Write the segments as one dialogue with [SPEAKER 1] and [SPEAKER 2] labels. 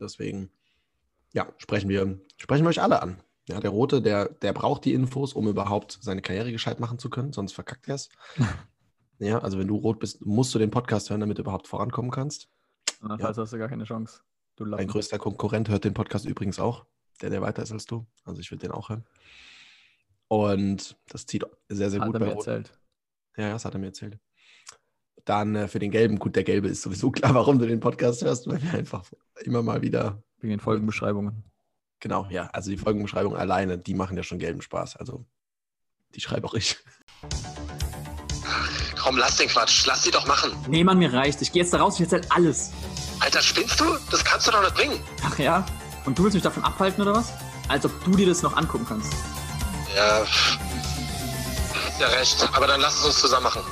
[SPEAKER 1] Deswegen, ja, sprechen wir, sprechen wir euch alle an. Ja, der Rote, der, der braucht die Infos, um überhaupt seine Karriere gescheit machen zu können, sonst verkackt er es. ja, also wenn du rot bist, musst du den Podcast hören, damit du überhaupt vorankommen kannst.
[SPEAKER 2] Andernfalls hast du gar keine Chance. Du
[SPEAKER 1] Dein größter Konkurrent hört den Podcast übrigens auch, der, der weiter ist als du. Also ich würde den auch hören. Und das zieht sehr, sehr
[SPEAKER 2] Hat
[SPEAKER 1] gut
[SPEAKER 2] er
[SPEAKER 1] bei
[SPEAKER 2] mir
[SPEAKER 1] Rot.
[SPEAKER 2] erzählt.
[SPEAKER 1] Ja, ja, das hat er mir erzählt. Dann äh, für den Gelben, gut, der Gelbe ist sowieso klar, warum du den Podcast hörst, weil wir einfach immer mal wieder,
[SPEAKER 2] Wegen den Folgenbeschreibungen.
[SPEAKER 1] genau, ja, also die Folgenbeschreibung alleine, die machen ja schon gelben Spaß. Also die schreibe auch ich.
[SPEAKER 3] Komm, lass den Quatsch. Lass die doch machen.
[SPEAKER 4] Nee, Mann, mir reicht. Ich gehe jetzt da raus, ich erzähl alles.
[SPEAKER 3] Alter, spinnst du? Das kannst du doch nicht bringen.
[SPEAKER 4] Ach ja? Und du willst mich davon abhalten oder was? Als ob du dir das noch angucken kannst.
[SPEAKER 3] Ja. Hast ja recht. Aber dann lass es uns zusammen machen.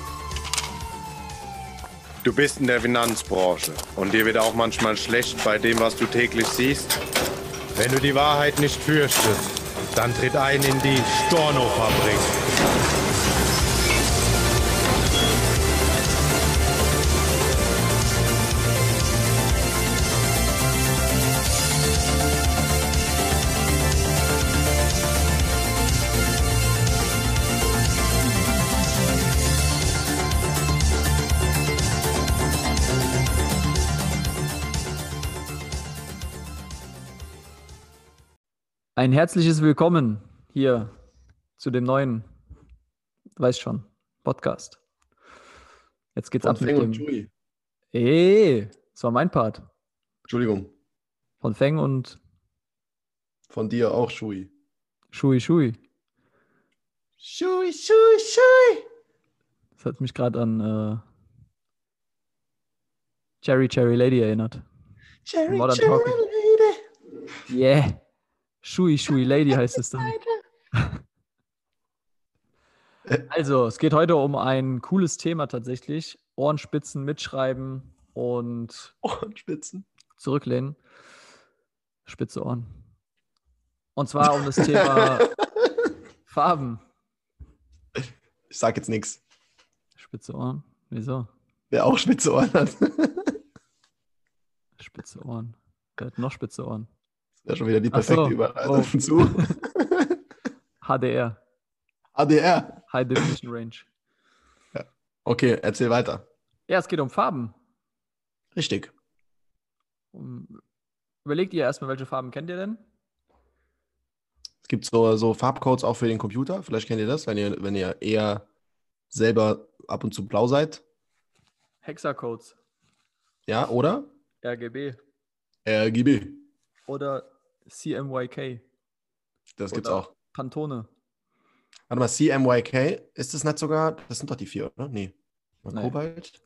[SPEAKER 5] Du bist in der Finanzbranche und dir wird auch manchmal schlecht bei dem, was du täglich siehst. Wenn du die Wahrheit nicht fürchtest, dann tritt ein in die Storno-Fabrik.
[SPEAKER 2] Ein herzliches Willkommen hier zu dem neuen, weiß schon, Podcast. Jetzt geht's
[SPEAKER 1] Von
[SPEAKER 2] ab mit
[SPEAKER 1] Feng und
[SPEAKER 2] dem.
[SPEAKER 1] Chewie.
[SPEAKER 2] Ey, das war mein Part.
[SPEAKER 1] Entschuldigung,
[SPEAKER 2] Von Feng und
[SPEAKER 1] von dir auch, Shui.
[SPEAKER 2] Shui Shui.
[SPEAKER 1] Shui, Shui, Shui.
[SPEAKER 2] Das hat mich gerade an äh, Cherry Cherry Lady erinnert.
[SPEAKER 1] Cherry,
[SPEAKER 2] Modern
[SPEAKER 1] Cherry
[SPEAKER 2] Talking.
[SPEAKER 1] Lady.
[SPEAKER 2] Yeah. Shui Shui Lady heißt es dann. Also, es geht heute um ein cooles Thema tatsächlich. Ohrenspitzen mitschreiben und
[SPEAKER 1] Ohrenspitzen.
[SPEAKER 2] zurücklehnen. Spitze Ohren. Und zwar um das Thema Farben.
[SPEAKER 1] Ich sag jetzt nichts.
[SPEAKER 2] Spitze Ohren. Wieso?
[SPEAKER 1] Wer auch spitze Ohren hat.
[SPEAKER 2] Spitze Ohren. Wer hat noch spitze Ohren?
[SPEAKER 1] Das wäre schon wieder die
[SPEAKER 2] Ach so.
[SPEAKER 1] perfekte Überleitung
[SPEAKER 2] Oh.
[SPEAKER 1] zu
[SPEAKER 2] HDR.
[SPEAKER 1] ADR.
[SPEAKER 2] High Definition Range.
[SPEAKER 1] Okay, erzähl weiter.
[SPEAKER 2] Ja, es geht um Farben.
[SPEAKER 1] Richtig.
[SPEAKER 2] Um, überlegt ihr erstmal, welche Farben kennt ihr denn?
[SPEAKER 1] Es gibt so, so Farbcodes auch für den Computer. Vielleicht kennt ihr das, wenn ihr, wenn ihr eher selber ab und zu blau seid.
[SPEAKER 2] Hexacodes.
[SPEAKER 1] Ja, oder?
[SPEAKER 2] RGB.
[SPEAKER 1] RGB.
[SPEAKER 2] Oder CMYK.
[SPEAKER 1] Das gibt's
[SPEAKER 2] Oder-
[SPEAKER 1] auch.
[SPEAKER 2] Pantone.
[SPEAKER 1] Warte mal, CMYK, ist das nicht sogar? Das sind doch die vier, oder? Nee.
[SPEAKER 2] Nee.
[SPEAKER 1] Kobalt.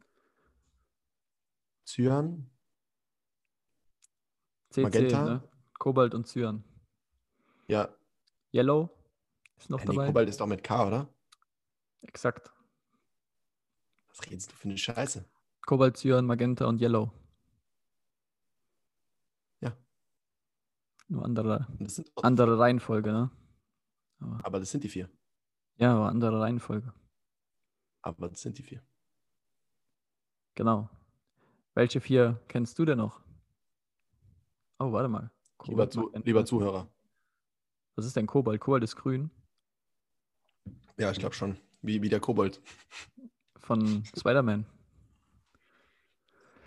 [SPEAKER 1] Cyan.
[SPEAKER 2] CC,
[SPEAKER 1] Magenta.
[SPEAKER 2] ne? Kobalt und Cyan.
[SPEAKER 1] Ja.
[SPEAKER 2] Yellow ist noch
[SPEAKER 1] nee,
[SPEAKER 2] dabei.
[SPEAKER 1] Kobalt ist doch mit K, oder?
[SPEAKER 2] Exakt.
[SPEAKER 1] Was redest du für eine Scheiße?
[SPEAKER 2] Kobalt, Cyan, Magenta und Yellow.
[SPEAKER 1] Ja.
[SPEAKER 2] Nur andere, andere Reihenfolge, ne?
[SPEAKER 1] aber das sind die vier.
[SPEAKER 2] Ja, aber andere Reihenfolge.
[SPEAKER 1] Aber das sind die vier.
[SPEAKER 2] Genau. Welche vier kennst du denn noch? Oh, warte mal.
[SPEAKER 1] Lieber, zu, lieber Zuhörer.
[SPEAKER 2] Was ist denn Kobalt? Kobalt ist grün.
[SPEAKER 1] Ja, ich glaube schon. Wie, wie der Kobold.
[SPEAKER 2] Von Spider-Man.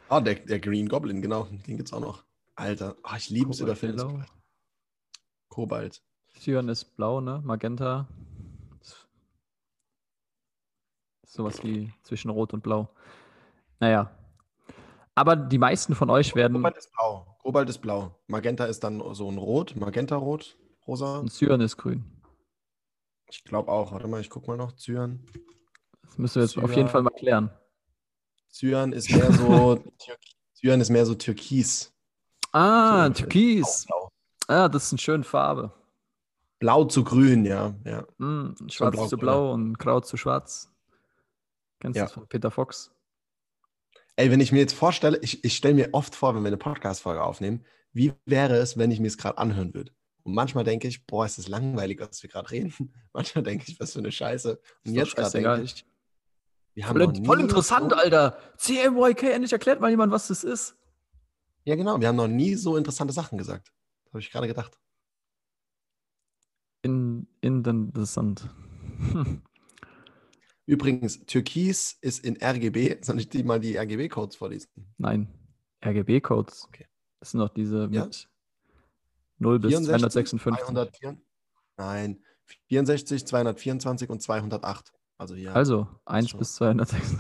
[SPEAKER 1] Ah, der, der Green Goblin, genau. Den gibt's auch noch. Alter, ah, ich liebe es, zu
[SPEAKER 2] Yellow.
[SPEAKER 1] sprechen. Kobalt.
[SPEAKER 2] Cyan ist blau, ne? Magenta. Sowas wie zwischen Rot und Blau. Naja. Aber die meisten von euch werden.
[SPEAKER 1] Kobalt ist blau. Kobalt ist blau. Magenta ist dann so ein Rot. Magenta-Rot. Rosa.
[SPEAKER 2] Und Cyan ist grün.
[SPEAKER 1] Ich glaube auch. Warte mal, ich guck mal noch. Cyan.
[SPEAKER 2] Das müssen wir jetzt auf jeden
[SPEAKER 1] Cyan.
[SPEAKER 2] Fall mal klären.
[SPEAKER 1] Cyan ist mehr so. Cyan ist mehr so türkis.
[SPEAKER 2] Ah,
[SPEAKER 1] So,
[SPEAKER 2] Türkis.
[SPEAKER 1] Blau.
[SPEAKER 2] Ah, das ist eine schöne Farbe.
[SPEAKER 1] Blau zu grün, ja. ja.
[SPEAKER 2] Mm, schwarz
[SPEAKER 1] blau,
[SPEAKER 2] zu blau und grau zu schwarz. Kennst du
[SPEAKER 1] Ja.
[SPEAKER 2] das von Peter Fox?
[SPEAKER 1] Ey, wenn ich mir jetzt vorstelle, ich, ich stelle mir oft vor, wenn wir eine Podcast-Folge aufnehmen, wie wäre es, wenn ich mir es gerade anhören würde? Und manchmal denke ich, boah, ist das langweilig, was wir gerade reden. Manchmal denke ich, was für eine Scheiße. Und jetzt gerade denke ich, wir haben
[SPEAKER 2] Voll, voll interessant,
[SPEAKER 1] so-
[SPEAKER 2] Alter. CMYK, endlich erklärt mal jemand, was das ist.
[SPEAKER 1] Ja, genau. Wir haben noch nie so interessante Sachen gesagt. Habe ich gerade gedacht.
[SPEAKER 2] In, in den Sand.
[SPEAKER 1] Übrigens, Türkis ist in RGB. Soll ich die mal die RGB-Codes vorlesen?
[SPEAKER 2] Nein, RGB-Codes.
[SPEAKER 1] Okay.
[SPEAKER 2] Das sind noch diese
[SPEAKER 1] Ja?
[SPEAKER 2] mit 0 bis 256.
[SPEAKER 1] 204, nein, 64, 224 und 208. Also hier.
[SPEAKER 2] Also 1
[SPEAKER 1] schon.
[SPEAKER 2] bis 206.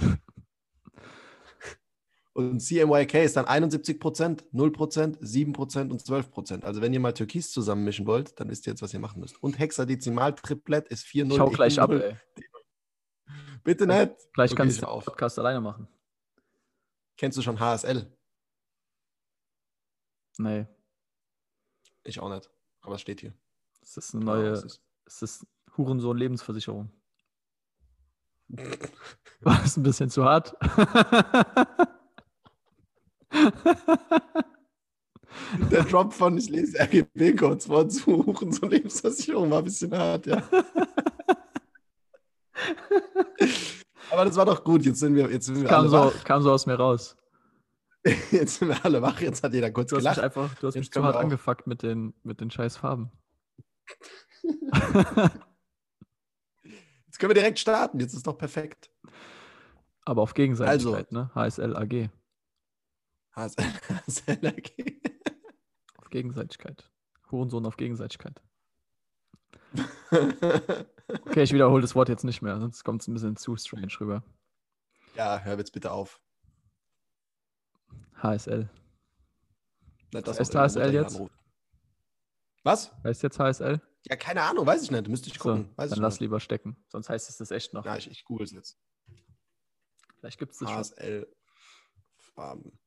[SPEAKER 1] Und CMYK ist dann 71% 0% 7% und 12% Also wenn ihr mal Türkis zusammenmischen wollt, dann wisst ihr jetzt, was ihr machen müsst. Und Hexadezimal-Triplett ist 4
[SPEAKER 2] Ich hau gleich ab, ey.
[SPEAKER 1] Bitte nicht.
[SPEAKER 2] Gleich
[SPEAKER 1] Okay,
[SPEAKER 2] kannst
[SPEAKER 1] ich
[SPEAKER 2] du den
[SPEAKER 1] auf.
[SPEAKER 2] Podcast alleine machen.
[SPEAKER 1] Kennst du schon HSL?
[SPEAKER 2] Nee,
[SPEAKER 1] Ich auch nicht. Aber es steht hier.
[SPEAKER 2] das ist eine neue,
[SPEAKER 1] was es ist.
[SPEAKER 2] es ist Hurensohn-Lebensversicherung. War das ein bisschen zu hart?
[SPEAKER 1] Der Drop von ich lese RGB-Codes vor zu suchen, so Lebensversicherung war ein bisschen hart, ja. Aber das war doch gut. Jetzt sind wir, jetzt sind wir
[SPEAKER 2] kam,
[SPEAKER 1] alle
[SPEAKER 2] so,
[SPEAKER 1] wach.
[SPEAKER 2] kam so aus mir raus.
[SPEAKER 1] Jetzt sind wir alle wach. Jetzt hat jeder kurz
[SPEAKER 2] Du hast mich
[SPEAKER 1] gelacht.
[SPEAKER 2] einfach, du hast
[SPEAKER 1] Jetzt
[SPEAKER 2] mich zu hart
[SPEAKER 1] auch-
[SPEAKER 2] angefuckt mit den, mit den scheiß Farben.
[SPEAKER 1] Jetzt können wir direkt starten. Jetzt ist doch perfekt.
[SPEAKER 2] Aber auf Gegenseitigkeit, ne? HSL AG.
[SPEAKER 1] AG.
[SPEAKER 2] Auf Gegenseitigkeit. Hurensohn auf Gegenseitigkeit. Okay, ich wiederhole das Wort jetzt nicht mehr, sonst kommt es ein bisschen zu strange rüber.
[SPEAKER 1] ja, hör jetzt bitte auf.
[SPEAKER 2] HSL. Was
[SPEAKER 1] dass
[SPEAKER 2] heißt HSL jetzt?
[SPEAKER 1] Was?
[SPEAKER 2] Heißt jetzt HSL?
[SPEAKER 1] Ja, keine Ahnung, weiß ich nicht. Müsste ich
[SPEAKER 2] So,
[SPEAKER 1] gucken. weiß
[SPEAKER 2] dann
[SPEAKER 1] ich
[SPEAKER 2] lass
[SPEAKER 1] nicht.
[SPEAKER 2] lieber stecken. Sonst heißt es das echt noch.
[SPEAKER 1] Ja, ich, ich google es jetzt.
[SPEAKER 2] Vielleicht gibt es das schon.
[SPEAKER 1] HSL Farben.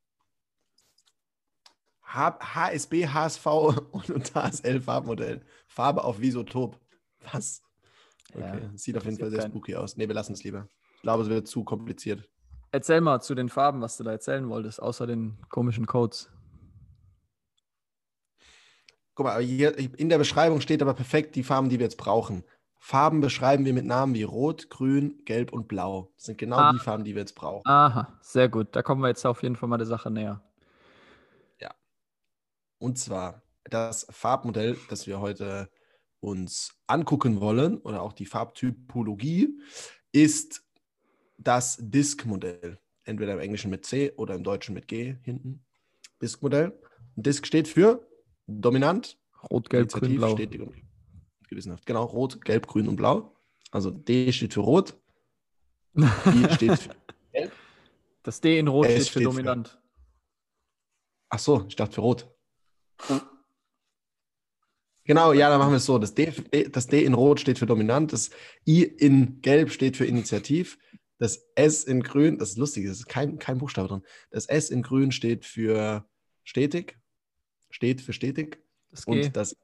[SPEAKER 1] H HSB, HSV und HSL Farbmodell. Farbe auf Visotop. Was? Okay,
[SPEAKER 2] Ja,
[SPEAKER 1] sieht auf jeden Fall sehr
[SPEAKER 2] keinen.
[SPEAKER 1] spooky aus. Ne, wir lassen es lieber. Ich glaube, es wird zu kompliziert.
[SPEAKER 2] Erzähl mal zu den Farben, was du da erzählen wolltest, außer den komischen Codes.
[SPEAKER 1] Guck mal, hier in der Beschreibung steht aber perfekt die Farben, die wir jetzt brauchen. Farben beschreiben wir mit Namen wie Rot, Grün, Gelb und Blau. Das sind genau
[SPEAKER 2] Ah.
[SPEAKER 1] die Farben, die wir jetzt brauchen.
[SPEAKER 2] Aha, sehr gut. Da kommen wir jetzt auf jeden Fall mal der Sache näher.
[SPEAKER 1] Und zwar das Farbmodell, das wir heute uns angucken wollen, oder auch die Farbtypologie, ist das Disk-Modell. Entweder im Englischen mit C oder im Deutschen mit G hinten. Disk-Modell. Disk steht für dominant,
[SPEAKER 2] Rot, Gelb, Grün, Blau.
[SPEAKER 1] stetig und gewissenhaft. Genau, rot, gelb, grün und blau. Also D steht für rot, I steht für.
[SPEAKER 2] Das D in Rot steht für
[SPEAKER 1] steht für-
[SPEAKER 2] dominant.
[SPEAKER 1] Ach so, ich dachte für rot. Genau, ja, dann machen wir es so. Das D, das D in Rot steht für dominant, das I in Gelb steht für Initiativ, das S in Grün, das ist lustig, das ist kein, kein Buchstabe drin. Das S in Grün steht für stetig, steht für stetig.
[SPEAKER 2] Das G.
[SPEAKER 1] Und das,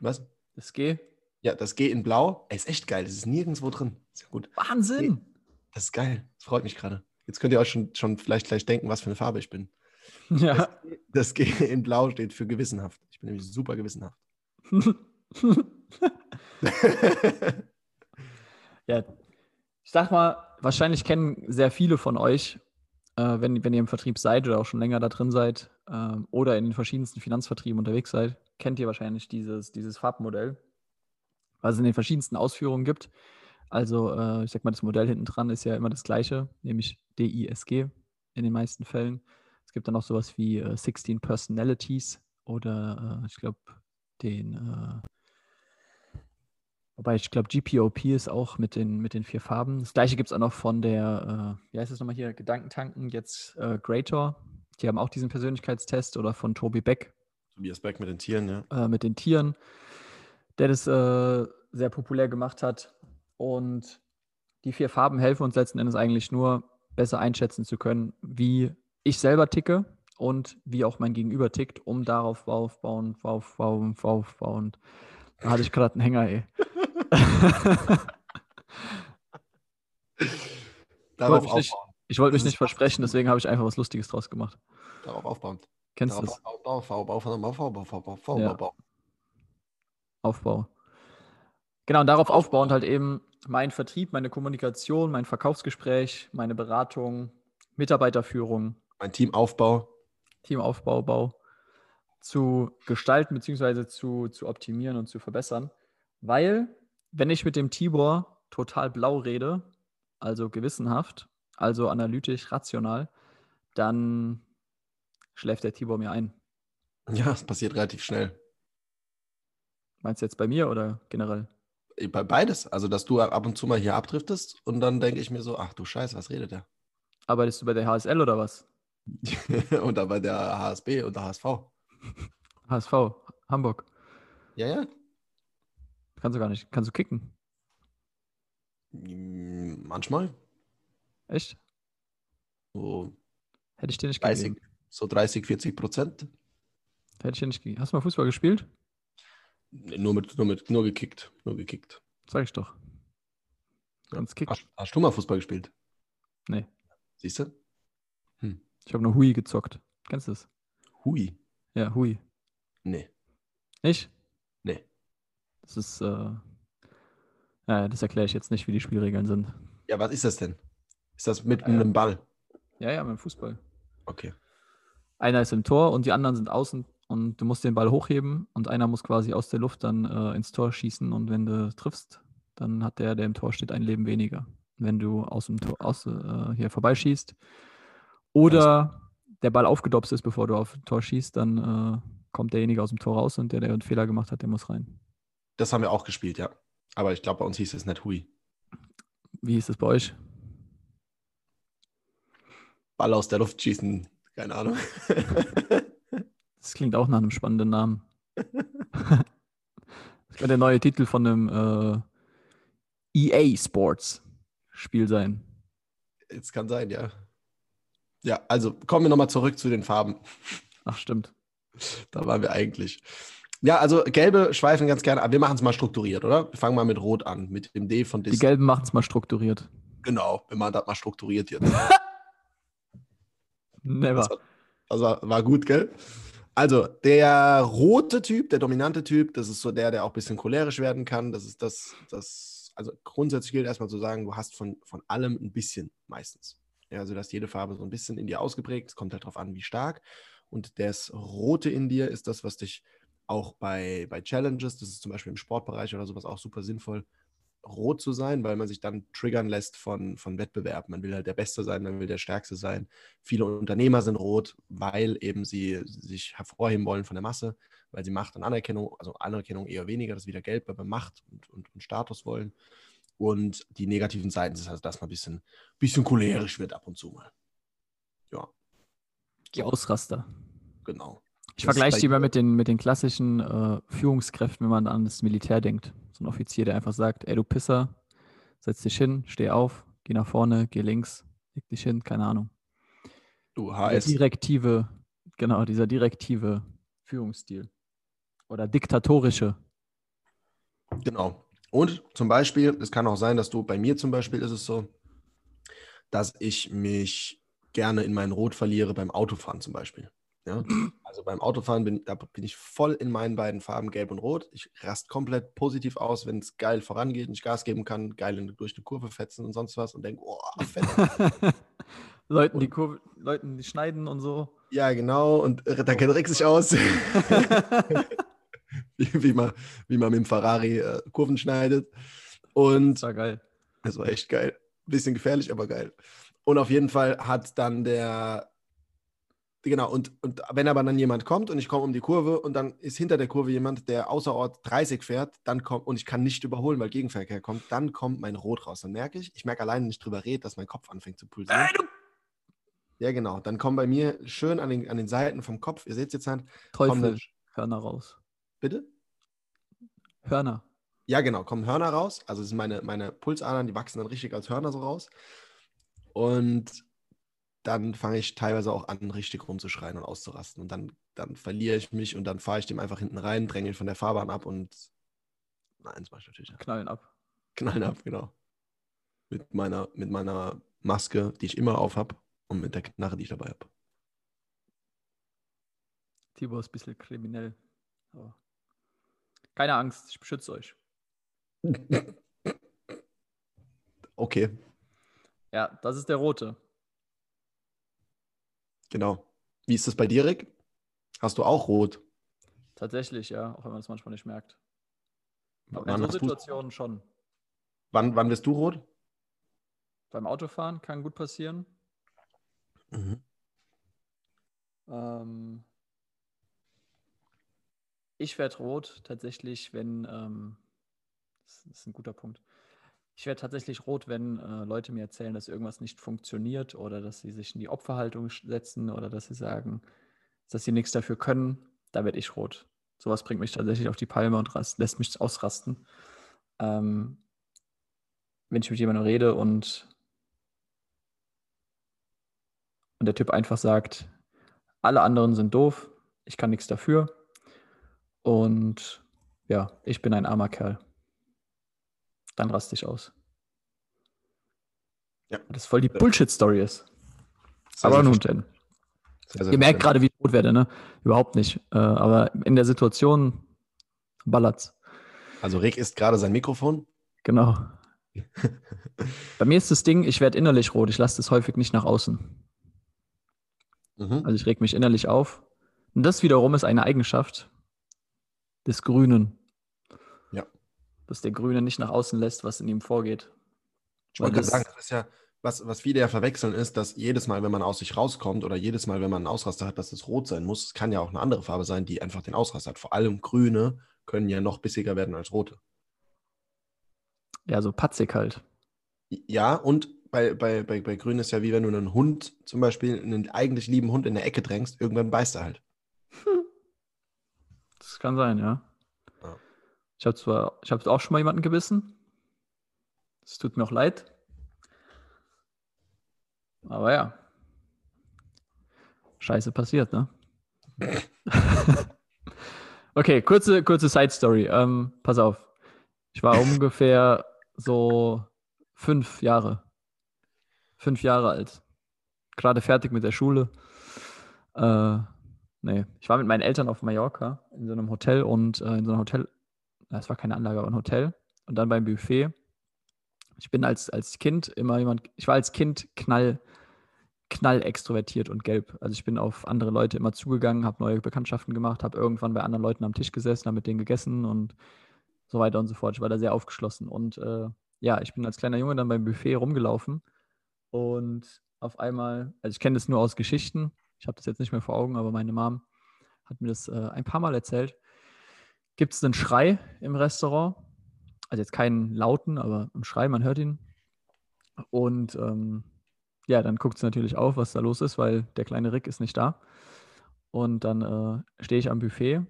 [SPEAKER 1] was?
[SPEAKER 2] Das G.
[SPEAKER 1] Ja, das G in Blau, ey, ist echt geil, das ist nirgendwo drin. Ist ja gut.
[SPEAKER 2] Wahnsinn!
[SPEAKER 1] Das ist geil, das freut mich gerade. Jetzt könnt ihr euch schon, schon vielleicht gleich denken, was für eine Farbe ich bin.
[SPEAKER 2] Ja.
[SPEAKER 1] Das G in Blau steht für gewissenhaft. Ich bin nämlich super gewissenhaft.
[SPEAKER 2] ja. Ich sag mal, wahrscheinlich kennen sehr viele von euch, äh, wenn, wenn ihr im Vertrieb seid oder auch schon länger da drin seid ähm, oder in den verschiedensten Finanzvertrieben unterwegs seid, kennt ihr wahrscheinlich dieses, dieses Farbmodell, was es in den verschiedensten Ausführungen gibt. Also, äh, ich sag mal, das Modell hinten dran ist ja immer das gleiche, nämlich DISG in den meisten Fällen. Es gibt dann noch sowas wie äh, 16 Personalities oder äh, ich glaube, den, äh, wobei ich glaube, GPOP ist auch mit den, mit den vier Farben. Das gleiche gibt es auch noch von der, äh, wie heißt das nochmal hier, Gedankentanken, jetzt äh, Greator. Die haben auch diesen Persönlichkeitstest oder von Toby Beck
[SPEAKER 1] Tobias Beck mit den Tieren, ja.
[SPEAKER 2] äh, mit den Tieren, der das äh, sehr populär gemacht hat. Und die vier Farben helfen uns letzten Endes eigentlich nur, besser einschätzen zu können, wie ich selber ticke und wie auch mein Gegenüber tickt, um darauf aufbauen, aufbauen, aufbauen. Da hatte ich gerade einen Hänger, ey.
[SPEAKER 1] Darauf
[SPEAKER 2] mich nicht-. Ich wollte mich nicht
[SPEAKER 1] ist-
[SPEAKER 2] versprechen, deswegen habe ich einfach was Lustiges draus gemacht.
[SPEAKER 1] Darauf aufbauen.
[SPEAKER 2] Kennst du das?
[SPEAKER 1] aufbauen, aufbauen, aufbauen,
[SPEAKER 2] Ja.
[SPEAKER 1] aufbauen.
[SPEAKER 2] Aufbau. Genau, und darauf aufbauend halt eben mein Vertrieb, meine Kommunikation, mein Verkaufsgespräch, meine Beratung, Mitarbeiterführung.
[SPEAKER 1] Mein Teamaufbau.
[SPEAKER 2] Teamaufbau Bau zu gestalten bzw. Zu, zu optimieren und zu verbessern. Weil, wenn ich mit dem Tibor total blau rede, also gewissenhaft, also analytisch, rational, dann schläft der Tibor mir ein.
[SPEAKER 1] Ja, es passiert relativ schnell.
[SPEAKER 2] Meinst du jetzt bei mir oder generell?
[SPEAKER 1] Bei beides. Also, dass du ab und zu mal hier abdriftest und dann denke ich mir so, ach du Scheiße, was redet der?
[SPEAKER 2] Arbeitest du bei der HSL oder was?
[SPEAKER 1] oder bei der HSB und der HSV.
[SPEAKER 2] HSV, Hamburg.
[SPEAKER 1] Ja, ja.
[SPEAKER 2] Kannst du gar nicht. Kannst du kicken?
[SPEAKER 1] Mm, Manchmal.
[SPEAKER 2] Echt?
[SPEAKER 1] So
[SPEAKER 2] Hätte ich dir nicht
[SPEAKER 1] 30,
[SPEAKER 2] gegeben.
[SPEAKER 1] so 30, 40 Prozent.
[SPEAKER 2] Hätte ich dir nicht gegeben. Hast du mal Fußball gespielt?
[SPEAKER 1] Nur mit, nur mit, nur gekickt. Nur gekickt.
[SPEAKER 2] Sag ich doch. Ganz kick.
[SPEAKER 1] Hast, hast du mal Fußball gespielt?
[SPEAKER 2] Nee.
[SPEAKER 1] Siehst du?
[SPEAKER 2] Ich habe nur Hui gezockt. Kennst du das?
[SPEAKER 1] Hui.
[SPEAKER 2] Ja, Hui.
[SPEAKER 1] Nee.
[SPEAKER 2] Nicht?
[SPEAKER 1] Nee.
[SPEAKER 2] Das ist, äh, ja, das erkläre ich jetzt nicht, wie die Spielregeln sind.
[SPEAKER 1] Ja, was ist das denn? Ist das mit
[SPEAKER 2] ja.
[SPEAKER 1] einem Ball?
[SPEAKER 2] Ja, ja, beim Fußball.
[SPEAKER 1] Okay.
[SPEAKER 2] Einer ist im Tor und die anderen sind außen und du musst den Ball hochheben und einer muss quasi aus der Luft dann äh, ins Tor schießen und wenn du triffst, dann hat der, der im Tor steht, ein Leben weniger. Wenn du aus dem Tor aus, äh, hier vorbeischießt oder der Ball aufgedopst ist, bevor du auf Tor schießt, dann äh, kommt derjenige aus dem Tor raus und der, der einen Fehler gemacht hat, der muss rein.
[SPEAKER 1] Das haben wir auch gespielt, ja. Aber ich glaube, bei uns hieß es nicht Hui.
[SPEAKER 2] Wie ist das bei euch?
[SPEAKER 1] Ball aus der Luft schießen. Keine Ahnung.
[SPEAKER 2] Das klingt auch nach einem spannenden Namen. das könnte der neue Titel von einem äh, EA Sports Spiel sein.
[SPEAKER 1] Jetzt kann sein, ja. Ja, also kommen wir nochmal zurück zu den Farben.
[SPEAKER 2] Ach, stimmt.
[SPEAKER 1] Da waren wir eigentlich. Ja, also gelbe schweifen ganz gerne, aber wir machen es mal strukturiert, oder? Wir fangen mal mit Rot an, mit dem D von
[SPEAKER 2] Die
[SPEAKER 1] Dis.
[SPEAKER 2] Gelben machen es mal strukturiert.
[SPEAKER 1] Genau, wir machen das mal strukturiert jetzt.
[SPEAKER 2] Never.
[SPEAKER 1] Das war, war gut, gell? Also, der rote Typ, der dominante Typ, das ist so der, der auch ein bisschen cholerisch werden kann. Das ist das, das, also grundsätzlich gilt erstmal zu sagen, du hast von, von allem ein bisschen meistens. Ja, also, dass jede Farbe so ein bisschen in dir ausgeprägt. Es kommt halt darauf an, wie stark. Und das Rote in dir ist das, was dich auch bei, bei Challenges, das ist zum Beispiel im Sportbereich oder sowas auch super sinnvoll, rot zu sein, weil man sich dann triggern lässt von, von Wettbewerb. Man will halt der Beste sein, man will der Stärkste sein. Viele Unternehmer sind rot, weil eben sie sich hervorheben wollen von der Masse, weil sie Macht und Anerkennung, also Anerkennung eher weniger, das ist wieder Geld, weil wir Macht und, und, und Status wollen. Und die negativen Seiten sind also, dass man ein bisschen, bisschen cholerisch wird ab und zu mal. Ja,
[SPEAKER 2] Die Ausraster.
[SPEAKER 1] genau.
[SPEAKER 2] Ich
[SPEAKER 1] Das
[SPEAKER 2] vergleiche die mal mit den, mit den klassischen äh, Führungskräften, wenn man an das Militär denkt. So ein Offizier, der einfach sagt, ey du Pisser, setz dich hin, steh auf, geh nach vorne, geh links, leg dich hin, keine Ahnung.
[SPEAKER 1] Du, HS.
[SPEAKER 2] direktive, genau, dieser direktive Führungsstil. Oder diktatorische.
[SPEAKER 1] Genau. Und zum Beispiel, es kann auch sein, dass du, bei mir zum Beispiel ist es so, dass ich mich gerne in mein Rot verliere beim Autofahren zum Beispiel. Ja? Also beim Autofahren bin, da bin ich voll in meinen beiden Farben Gelb und Rot. Ich rast komplett positiv aus, wenn es geil vorangeht und ich Gas geben kann, geil in, durch eine Kurve fetzen und sonst was und denke, oh, fett.
[SPEAKER 2] Leuten, die Kurve, Leuten, die schneiden und so.
[SPEAKER 1] ja, genau. Und äh, da kennt Rick sich aus. wie, wie, man, wie man mit dem Ferrari äh, Kurven schneidet. Und
[SPEAKER 2] Das war geil.
[SPEAKER 1] Das war echt geil. Bisschen gefährlich, aber geil. Und auf jeden Fall hat dann der. Genau, und, und wenn aber dann jemand kommt und ich komme um die Kurve und dann ist hinter der Kurve jemand, der außer Ort 30 fährt, dann kommt und ich kann nicht überholen, weil Gegenverkehr kommt, dann kommt mein Rot raus. Dann merke ich, ich merke alleine nicht drüber reden, dass mein Kopf anfängt zu pulsieren. Ja, genau. Dann kommen bei mir schön an den, an den Seiten vom Kopf, ihr seht es jetzt halt,
[SPEAKER 2] Teufel,
[SPEAKER 1] dann,
[SPEAKER 2] Hörner raus.
[SPEAKER 1] Bitte?
[SPEAKER 2] Hörner.
[SPEAKER 1] Ja, genau, kommen Hörner raus. Also es sind meine, meine Pulsadern, die wachsen dann richtig als Hörner so raus. Und dann fange ich teilweise auch an, richtig rumzuschreien und auszurasten. Und dann, dann verliere ich mich und dann fahre ich dem einfach hinten rein, dränge ihn von der Fahrbahn ab und nein, das mache ich natürlich. nicht.
[SPEAKER 2] Knallen ab.
[SPEAKER 1] Knallen ab, genau. Mit meiner, mit meiner Maske, die ich immer auf habe und mit der Knarre, die ich dabei habe.
[SPEAKER 2] Tibor ist ein bisschen kriminell. Aber keine Angst, ich beschütze euch.
[SPEAKER 1] Okay,
[SPEAKER 2] Ja, das ist der rote.
[SPEAKER 1] genau. Wie ist das bei dir, Rick? Hast du auch rot?
[SPEAKER 2] Tatsächlich, ja, auch wenn man es manchmal nicht merkt. Aber
[SPEAKER 1] Wann,
[SPEAKER 2] in so Situationen schon.
[SPEAKER 1] wann, wann wirst du rot?
[SPEAKER 2] Beim Autofahren kann gut passieren.
[SPEAKER 1] Mhm.
[SPEAKER 2] Ähm, ich werde rot tatsächlich, wenn, ähm, das ist ein guter Punkt. Ich werde tatsächlich rot, wenn äh, Leute mir erzählen, dass irgendwas nicht funktioniert oder dass sie sich in die Opferhaltung setzen oder dass sie sagen, dass sie nichts dafür können. Da werde ich rot. Sowas bringt mich tatsächlich auf die Palme und rast, lässt mich ausrasten. Ähm, wenn ich mit jemandem rede und, und der Typ einfach sagt, alle anderen sind doof, ich kann nichts dafür. Und ja, ich bin ein armer Kerl. Dann raste ich aus.
[SPEAKER 1] Ja.
[SPEAKER 2] Das voll die Bullshit-Story ist.
[SPEAKER 1] Sehr,
[SPEAKER 2] aber
[SPEAKER 1] sehr
[SPEAKER 2] nun denn.
[SPEAKER 1] Sehr,
[SPEAKER 2] Ihr merkt gerade, wie ich rot werde, ne? Überhaupt nicht. Äh, aber in der Situation ballert's.
[SPEAKER 1] Also Rick isst gerade sein Mikrofon.
[SPEAKER 2] Genau. Bei mir ist das Ding, ich werde innerlich rot. Ich lasse das häufig nicht nach außen.
[SPEAKER 1] Mhm.
[SPEAKER 2] Also ich reg mich innerlich auf. Und das wiederum ist eine Eigenschaft des Grünen.
[SPEAKER 1] Ja.
[SPEAKER 2] Dass der Grüne nicht nach außen lässt, was in ihm vorgeht.
[SPEAKER 1] Ich wollte gerade sagen, das ist ja, was, was viele ja verwechseln, ist, dass jedes Mal, wenn man aus sich rauskommt oder jedes Mal, wenn man einen Ausraster hat, dass es rot sein muss. Es kann ja auch eine andere Farbe sein, die einfach den Ausraster hat. Vor allem grüne können ja noch bissiger werden als rote.
[SPEAKER 2] Ja, so patzig halt.
[SPEAKER 1] Ja, und bei, bei, bei, bei grün ist ja wie wenn du einen Hund, zum Beispiel einen eigentlich lieben Hund in der Ecke drängst, irgendwann beißt er halt.
[SPEAKER 2] Kann sein, ja.
[SPEAKER 1] Ja.
[SPEAKER 2] Ich habe zwar, ich habe auch schon mal jemanden gebissen. Es tut mir auch leid. Aber ja. Scheiße passiert, ne? okay, kurze, kurze Side-Story. Ähm, pass auf. Ich war ungefähr so fünf Jahre. Fünf Jahre alt. Gerade fertig mit der Schule. Äh, nee, ich war mit meinen Eltern auf Mallorca in so einem Hotel und äh, in so einem Hotel, es war keine Anlage, aber ein Hotel. Und dann beim Buffet. Ich bin als, als Kind immer jemand, ich war als Kind knall, knall extrovertiert und gelb. Also ich bin auf andere Leute immer zugegangen, habe neue Bekanntschaften gemacht, habe irgendwann bei anderen Leuten am Tisch gesessen, habe mit denen gegessen und so weiter und so fort. Ich war da sehr aufgeschlossen. Und äh, ja, ich bin als kleiner Junge dann beim Buffet rumgelaufen und auf einmal, also ich kenne das nur aus Geschichten, ich habe das jetzt nicht mehr vor Augen, aber meine Mom hat mir das äh, ein paar Mal erzählt. Gibt es einen Schrei im Restaurant? Also jetzt keinen lauten, aber einen Schrei, man hört ihn. Und ähm, ja, dann guckt es natürlich auf, was da los ist, weil der kleine Rick ist nicht da. Und dann äh, stehe ich am Buffet,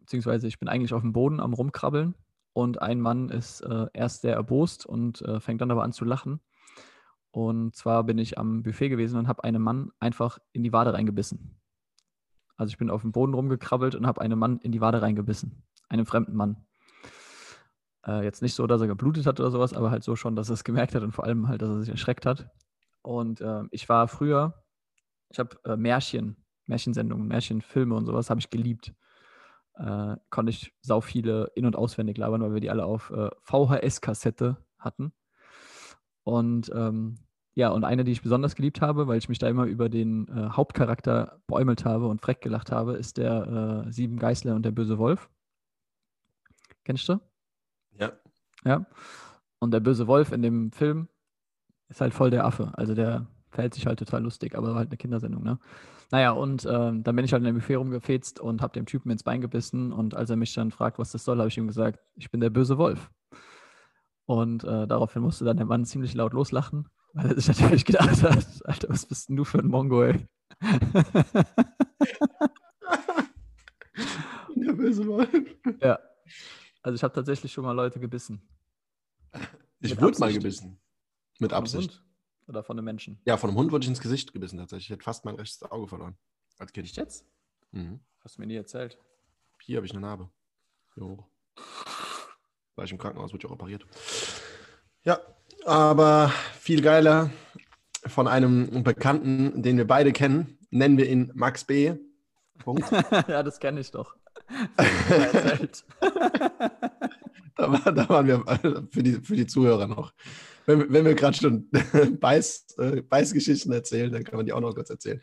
[SPEAKER 2] beziehungsweise ich bin eigentlich auf dem Boden am Rumkrabbeln und ein Mann ist äh, erst sehr erbost und äh, fängt dann aber an zu lachen. Und zwar bin ich am Buffet gewesen und habe einen Mann einfach in die Wade reingebissen. Also ich bin auf dem Boden rumgekrabbelt und habe einen Mann in die Wade reingebissen. Einen fremden Mann. Äh, jetzt nicht so, dass er geblutet hat oder sowas, aber halt so schon, dass er es gemerkt hat und vor allem halt, dass er sich erschreckt hat. Und äh, ich war früher, ich habe äh, Märchen, Märchensendungen, Märchenfilme und sowas habe ich geliebt. Äh, konnte ich sau viele in- und auswendig labern, weil wir die alle auf äh, VHS-Kassette hatten. Und ähm, ja, und eine, die ich besonders geliebt habe, weil ich mich da immer über den äh, Hauptcharakter beäumelt habe und freck gelacht habe, ist der äh, Sieben Geißler und der böse Wolf. Kennst du?
[SPEAKER 1] Ja.
[SPEAKER 2] Ja. Und der böse Wolf in dem Film ist halt voll der Affe. Also der verhält sich halt total lustig, aber war halt eine Kindersendung, ne? Naja, und ähm, dann bin ich halt in dem Buffet rumgefetzt und habe dem Typen ins Bein gebissen. Und als er mich dann fragt, was das soll, habe ich ihm gesagt, ich bin der böse Wolf. Und äh, daraufhin musste dann der Mann ziemlich laut loslachen, weil er sich natürlich gedacht hat, Alter, was bist denn du für ein Mongo, ey?
[SPEAKER 1] Der böse Wolf.
[SPEAKER 2] ja. Also ich habe tatsächlich schon mal Leute gebissen.
[SPEAKER 1] Ich
[SPEAKER 2] Mit
[SPEAKER 1] wurde mal
[SPEAKER 2] Absicht.
[SPEAKER 1] gebissen. Mit
[SPEAKER 2] Von
[SPEAKER 1] Absicht.
[SPEAKER 2] Hund Oder von einem Menschen.
[SPEAKER 1] Ja, von einem Hund wurde ich ins Gesicht gebissen tatsächlich. Ich hätte fast mein rechtes Auge verloren. Als Kind.
[SPEAKER 2] Echt jetzt?
[SPEAKER 1] Mhm.
[SPEAKER 2] Hast du mir nie erzählt.
[SPEAKER 1] Hier habe ich eine Narbe. Hoch. War ich im Krankenhaus, wurde ich auch operiert. Ja, aber viel geiler von einem Bekannten, den wir beide kennen. Nennen wir ihn Max B. Punkt.
[SPEAKER 2] ja, das kenne ich doch.
[SPEAKER 1] Da, war, da waren wir für die, für die Zuhörer noch. Wenn, wir- wenn wir gerade schon Beiß, äh, Beißgeschichten erzählen, dann kann man die auch noch kurz erzählen.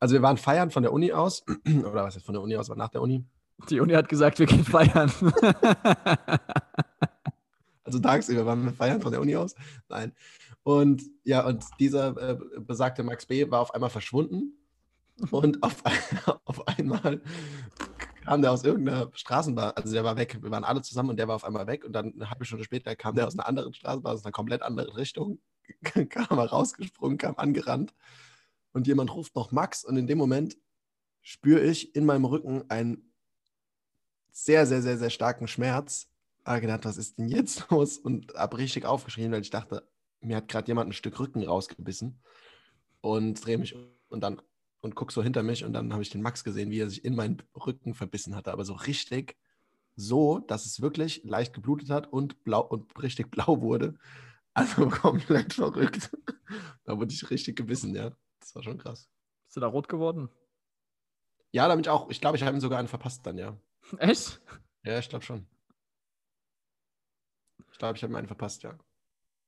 [SPEAKER 1] Also wir waren feiern von der Uni aus, oder was jetzt von der Uni aus, war nach der Uni.
[SPEAKER 2] Die Uni hat gesagt, wir gehen feiern.
[SPEAKER 1] Also tagsüber waren wir feiern von der Uni aus. Nein. Und ja, und dieser äh, besagte Max B. war auf einmal verschwunden. Und auf, auf einmal kam der aus irgendeiner Straßenbahn, also der war weg. Wir waren alle zusammen und der war auf einmal weg. Und dann eine halbe Stunde später kam der aus einer anderen Straßenbahn, aus einer komplett anderen Richtung, kam rausgesprungen, kam angerannt. Und jemand ruft noch Max. Und in dem Moment spüre ich in meinem Rücken einen sehr, sehr, sehr, sehr starken Schmerz. Habe gedacht, was ist denn jetzt los? Und habe richtig aufgeschrien, weil ich dachte, mir hat gerade jemand ein Stück Rücken rausgebissen. Und drehe mich und dann und gucke so hinter mich und dann habe ich den Max gesehen, wie er sich in meinen Rücken verbissen hatte, aber so richtig so, dass es wirklich leicht geblutet hat und blau und richtig blau wurde. Also komplett verrückt. Da wurde ich richtig gebissen, ja. Das war schon krass.
[SPEAKER 2] Bist du da rot geworden?
[SPEAKER 1] Ja, damit auch. Ich glaube, ich habe ihm sogar einen verpasst dann, ja.
[SPEAKER 2] Echt?
[SPEAKER 1] Ja, ich glaube schon. Ich glaube, ich habe ihm einen verpasst, ja.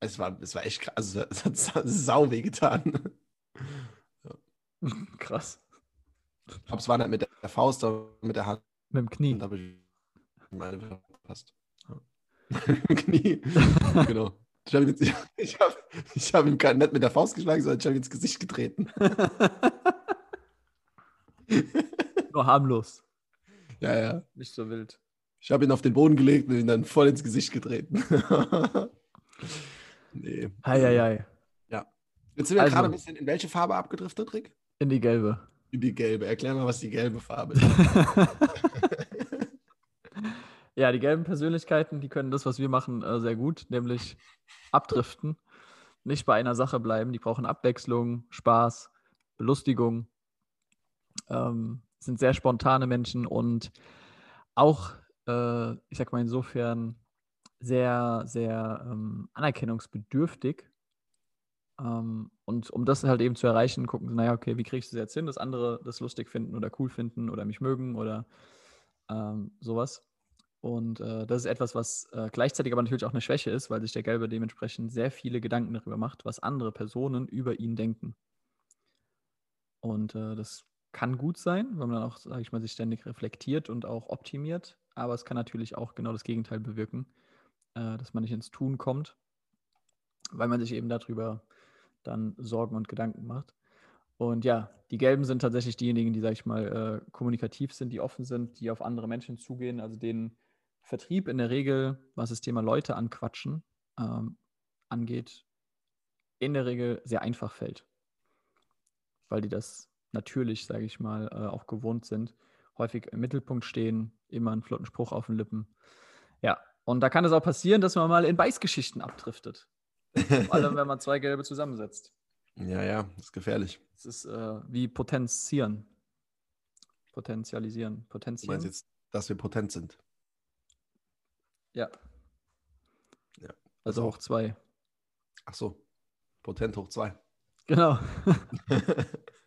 [SPEAKER 1] Es war, es war echt krass. Also, es hat sa- sau weh getan.
[SPEAKER 2] Krass.
[SPEAKER 1] Ich glaube, es war nicht mit der Faust, aber mit der Hand.
[SPEAKER 2] Mit dem Knie.
[SPEAKER 1] Da habe ich meine verpasst. Ja. Im Knie. genau. Ich habe hab, hab ihm kein, nicht mit der Faust geschlagen, sondern ich habe ihm ins Gesicht getreten.
[SPEAKER 2] Nur harmlos.
[SPEAKER 1] Ja, ja.
[SPEAKER 2] Nicht so wild.
[SPEAKER 1] Ich habe ihn auf den Boden gelegt und ihn dann voll ins Gesicht getreten. nee.
[SPEAKER 2] Heieiei.
[SPEAKER 1] Jetzt sind wir
[SPEAKER 2] Also-
[SPEAKER 1] gerade ein bisschen in welche Farbe abgedriftet, Rick?
[SPEAKER 2] In die gelbe.
[SPEAKER 1] In die gelbe. Erklär mal, was die gelbe Farbe ist.
[SPEAKER 2] ja, die gelben Persönlichkeiten, die können das, was wir machen, äh, sehr gut, nämlich abdriften, nicht bei einer Sache bleiben. Die brauchen Abwechslung, Spaß, Belustigung, ähm, sind sehr spontane Menschen und auch, äh, ich sag mal insofern, sehr, sehr ähm, anerkennungsbedürftig. Ähm, und um das halt eben zu erreichen, gucken sie, naja, okay, wie kriege ich das jetzt hin, dass andere das lustig finden oder cool finden oder mich mögen oder ähm, sowas. Und äh, das ist etwas, was äh, gleichzeitig aber natürlich auch eine Schwäche ist, weil sich der Gelbe dementsprechend sehr viele Gedanken darüber macht, was andere Personen über ihn denken. Und äh, das kann gut sein, weil man dann auch, sage ich mal, sich ständig reflektiert und auch optimiert. Aber es kann natürlich auch genau das Gegenteil bewirken, äh, dass man nicht ins Tun kommt, weil man sich eben darüber dann Sorgen und Gedanken macht. Und ja, die Gelben sind tatsächlich diejenigen, die, sag ich mal, äh, kommunikativ sind, die offen sind, die auf andere Menschen zugehen, also denen Vertrieb in der Regel, was das Thema Leute anquatschen ähm, angeht, in der Regel sehr einfach fällt. Weil die das natürlich, sage ich mal, äh, auch gewohnt sind, häufig im Mittelpunkt stehen, immer einen flotten Spruch auf den Lippen. Ja, und da kann es auch passieren, dass man mal in Beißgeschichten abdriftet. Vor allem, wenn man zwei Gelbe zusammensetzt.
[SPEAKER 1] ja, ja, ist gefährlich.
[SPEAKER 2] Es ist äh, wie potenzieren. Potenzialisieren.
[SPEAKER 1] Du
[SPEAKER 2] Potenzieren.
[SPEAKER 1] meinst jetzt, dass wir potent sind.
[SPEAKER 2] Ja.
[SPEAKER 1] Ja.
[SPEAKER 2] Also hoch zwei.
[SPEAKER 1] Ach so, potent hoch zwei.
[SPEAKER 2] Genau.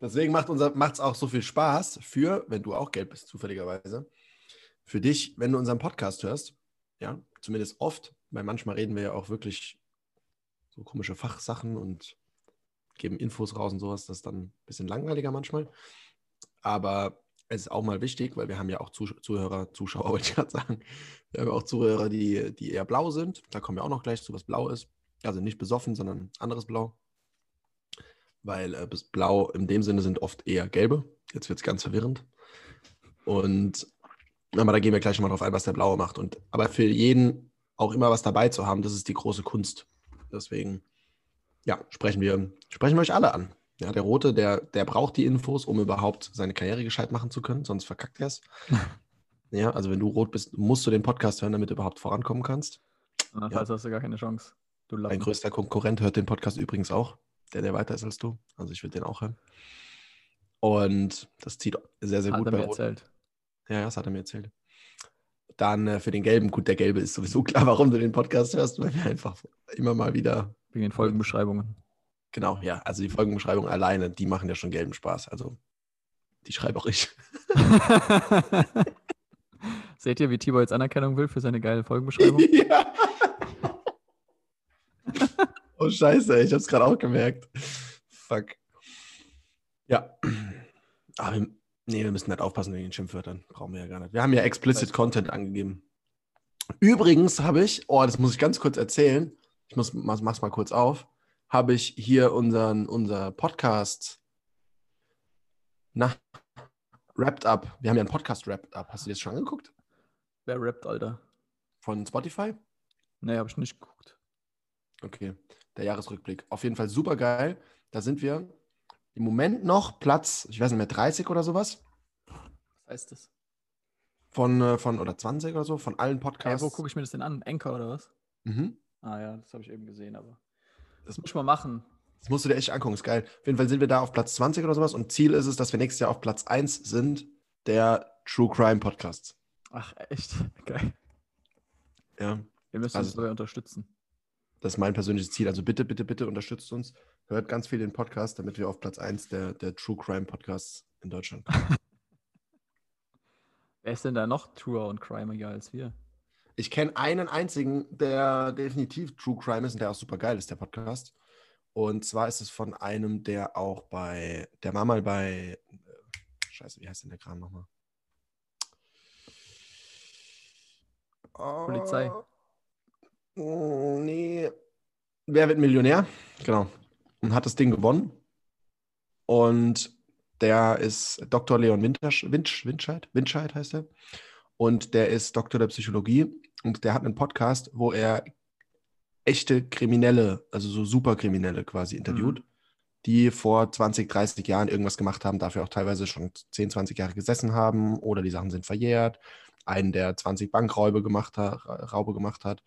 [SPEAKER 1] Deswegen macht es auch so viel Spaß für, wenn du auch Geld bist, zufälligerweise, für dich, wenn du unseren Podcast hörst. Ja, zumindest oft, weil manchmal reden wir ja auch wirklich so komische Fachsachen und geben Infos raus und sowas. Das ist dann ein bisschen langweiliger manchmal. Aber es ist auch mal wichtig, weil wir haben ja auch Zuh Zuhörer, Zuschauer, wollte ich gerade sagen. Wir haben auch Zuhörer, die, die eher blau sind. Da kommen wir auch noch gleich zu, was blau ist. Also nicht besoffen, sondern anderes Blau. Weil äh, blau in dem Sinne sind oft eher gelbe. Jetzt wird es ganz verwirrend. Und aber da gehen wir gleich nochmal drauf ein, was der Blaue macht. Und, aber für jeden auch immer was dabei zu haben, das ist die große Kunst. Deswegen, ja, sprechen wir, sprechen wir euch alle an. Ja, der Rote, der, der braucht die Infos, um überhaupt seine Karriere gescheit machen zu können, sonst verkackt er es. ja, also wenn du rot bist, musst du den Podcast hören, damit du überhaupt vorankommen kannst.
[SPEAKER 2] Andernfalls hast du gar keine Chance. Lappen.
[SPEAKER 1] größter Konkurrent hört den Podcast übrigens auch. Der, der weiter ist als du. Also ich würde den auch hören. Und das zieht sehr, sehr
[SPEAKER 2] Hat
[SPEAKER 1] gut
[SPEAKER 2] er
[SPEAKER 1] bei
[SPEAKER 2] mir erzählt.
[SPEAKER 1] Ja, ja, das hat er mir erzählt. Dann äh, für den Gelben, gut, der Gelbe ist sowieso klar, warum du den Podcast hörst, weil wir einfach immer mal wieder,
[SPEAKER 2] Wegen den Folgenbeschreibungen.
[SPEAKER 1] genau, ja, also die Folgenbeschreibung alleine, die machen ja schon gelben Spaß. Also die schreibe auch ich.
[SPEAKER 2] Seht ihr, wie Tibor jetzt Anerkennung will für seine geile Folgenbeschreibung?
[SPEAKER 1] ja. Oh, scheiße, ich hab's gerade auch gemerkt. Fuck. Ja. Aber wir, nee, wir müssen halt aufpassen wegen den Schimpfwörtern. Brauchen wir ja gar nicht. Wir haben ja explicit Content angegeben. Übrigens habe ich, oh, das muss ich ganz kurz erzählen. Ich muss, mach- mach's mal kurz auf. Habe ich hier unseren, unser Podcast, na, Wrapped Up. Wir haben ja einen Podcast Wrapped Up. Hast du dir das schon angeguckt?
[SPEAKER 2] Wer rappt, Alter?
[SPEAKER 1] Von Spotify?
[SPEAKER 2] Nee, habe ich nicht geguckt.
[SPEAKER 1] Okay, der Jahresrückblick. Auf jeden Fall super geil. Da sind wir im Moment noch Platz, ich weiß nicht mehr, 30 oder sowas.
[SPEAKER 2] Was heißt das?
[SPEAKER 1] Von, äh, von oder 20 oder so, von allen
[SPEAKER 2] Ja,
[SPEAKER 1] Podcasts.
[SPEAKER 2] wo gucke ich mir das denn an? Anchor oder was?
[SPEAKER 1] Mhm.
[SPEAKER 2] Ah ja, das habe ich eben gesehen, aber. Das muss ich mal machen.
[SPEAKER 1] Das musst du dir echt angucken, ist geil. Auf jeden Fall sind wir da auf Platz 20 oder sowas und Ziel ist es, dass wir nächstes Jahr auf Platz 1 sind, der True Crime Podcasts.
[SPEAKER 2] Ach, echt? Geil.
[SPEAKER 1] Ja,
[SPEAKER 2] Wir müssen
[SPEAKER 1] Also-
[SPEAKER 2] uns dabei unterstützen.
[SPEAKER 1] Das ist mein persönliches Ziel. Also bitte, bitte, bitte unterstützt uns. Hört ganz viel den Podcast, damit wir auf Platz 1 der, der True Crime Podcasts in Deutschland kommen.
[SPEAKER 2] Wer ist denn da noch truer und crimiger als wir?
[SPEAKER 1] Ich kenne einen einzigen, der definitiv True Crime ist und der auch super geil ist, der Podcast. Und zwar ist es von einem, der auch bei, der war mal bei, äh, scheiße, wie heißt denn der Kram nochmal?
[SPEAKER 2] Polizei.
[SPEAKER 1] Oh, nee. Wer wird Millionär? Genau. Und hat das Ding gewonnen. Und der ist Dr. Leon Wintersch, Winsch, Winscheid, Winscheid heißt er. Und der ist Doktor der Psychologie. Und der hat einen Podcast, wo er echte Kriminelle, also so Superkriminelle quasi interviewt, die vor 20, 30 Jahren irgendwas gemacht haben, dafür auch teilweise schon 10, 20 Jahre gesessen haben oder die Sachen sind verjährt. Einen, der 20 Bankräube gemacht hat, Raube gemacht hat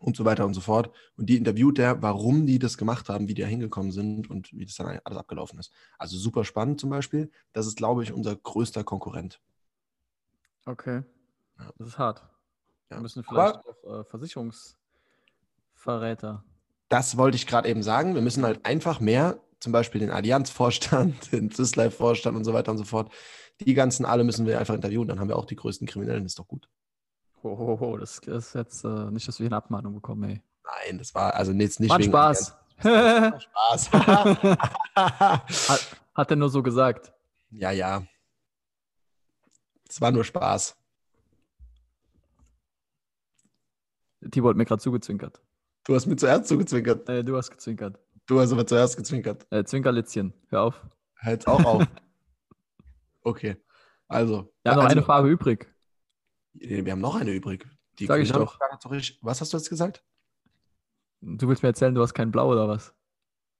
[SPEAKER 1] und so weiter und so fort. Und die interviewt er, warum die das gemacht haben, wie die da hingekommen sind und wie das dann alles abgelaufen ist. Also super spannend zum Beispiel. Das ist, glaube ich, unser größter Konkurrent.
[SPEAKER 2] Okay.
[SPEAKER 1] Ja.
[SPEAKER 2] Das ist hart.
[SPEAKER 1] Ja.
[SPEAKER 2] Wir müssen
[SPEAKER 1] Aber-
[SPEAKER 2] vielleicht auch äh, Versicherungsverräter.
[SPEAKER 1] Das wollte ich gerade eben sagen. Wir müssen halt einfach mehr, zum Beispiel den Allianz-Vorstand, den Swiss Life-Vorstand und so weiter und so fort. Die ganzen alle müssen wir einfach interviewen. Dann haben wir auch die größten Kriminellen. ist doch gut.
[SPEAKER 2] Ho, ho, ho, das, ist jetzt äh, nicht, dass wir hier eine Abmahnung bekommen, ey.
[SPEAKER 1] Nein, das war also jetzt nicht
[SPEAKER 2] War Spaß.
[SPEAKER 1] Spaß.
[SPEAKER 2] hat, hat er nur so gesagt.
[SPEAKER 1] ja, ja. Es war nur Spaß.
[SPEAKER 2] Tibor hat mir gerade zugezwinkert.
[SPEAKER 1] Du hast mir zuerst zugezwinkert.
[SPEAKER 2] Äh, du hast gezwinkert.
[SPEAKER 1] Du hast aber zuerst gezwinkert.
[SPEAKER 2] Äh, Zwinkerlitzchen, hör auf.
[SPEAKER 1] Halt auch auf. Okay. Also.
[SPEAKER 2] Wir haben noch
[SPEAKER 1] also,
[SPEAKER 2] eine Farbe übrig.
[SPEAKER 1] Wir haben noch eine übrig. Die
[SPEAKER 2] Sag ich doch.
[SPEAKER 1] Was hast du jetzt gesagt?
[SPEAKER 2] Du willst mir erzählen, du hast kein Blau oder was?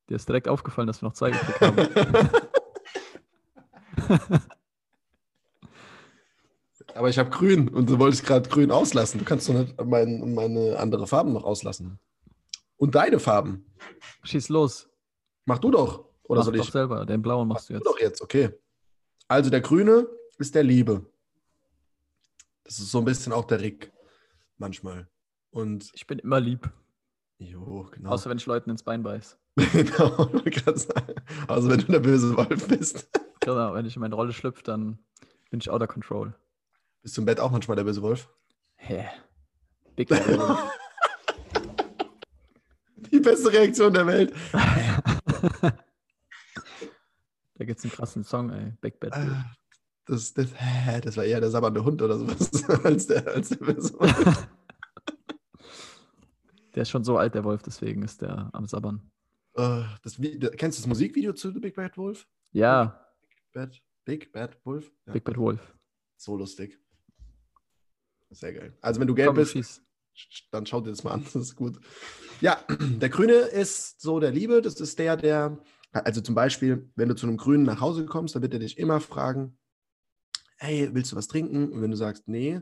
[SPEAKER 2] Dir ist direkt aufgefallen, dass wir noch zwei übrig haben.
[SPEAKER 1] Aber ich habe grün und du wolltest gerade grün auslassen. Du kannst doch nicht mein, meine andere Farben noch auslassen. Und deine Farben.
[SPEAKER 2] Schieß los.
[SPEAKER 1] Mach du doch. Oder
[SPEAKER 2] Mach
[SPEAKER 1] soll
[SPEAKER 2] doch
[SPEAKER 1] ich?
[SPEAKER 2] selber. Den blauen machst du
[SPEAKER 1] Mach
[SPEAKER 2] jetzt.
[SPEAKER 1] du doch jetzt, okay. Also der grüne ist der Liebe. Das ist so ein bisschen auch der Rick. Manchmal. Und,
[SPEAKER 2] Ich bin immer lieb.
[SPEAKER 1] jo, genau.
[SPEAKER 2] Außer wenn ich Leuten ins Bein beiß.
[SPEAKER 1] genau. Also wenn du der böse Wolf bist.
[SPEAKER 2] Genau, wenn ich in meine Rolle schlüpfe, dann bin ich out of control.
[SPEAKER 1] Bist du im Bett auch manchmal der böse Wolf?
[SPEAKER 2] Hä? Big Bad Wolf.
[SPEAKER 1] Die beste Reaktion der Welt.
[SPEAKER 2] Da gibt's einen krassen Song, ey. Big Bad Wolf.
[SPEAKER 1] Ah, Das, das, hä, das war eher der sabbernde Hund oder sowas als der, als der Wolf.
[SPEAKER 2] Der ist schon so alt, der Wolf, deswegen ist der am Sabbern.
[SPEAKER 1] Äh, das, kennst du das Musikvideo zu The Big Bad Wolf?
[SPEAKER 2] Ja,
[SPEAKER 1] Bad, Big Bad Wolf? Ja,
[SPEAKER 2] Big Bad Wolf.
[SPEAKER 1] so lustig. Sehr geil. Also wenn du gelb bist,
[SPEAKER 2] schieß.
[SPEAKER 1] sch- dann schau dir das mal an. Das ist gut. Ja, der Grüne ist so der Liebe. Das ist der, der, also zum Beispiel, wenn du zu einem Grünen nach Hause kommst, dann wird er dich immer fragen, hey, willst du was trinken? Und wenn du sagst, nee,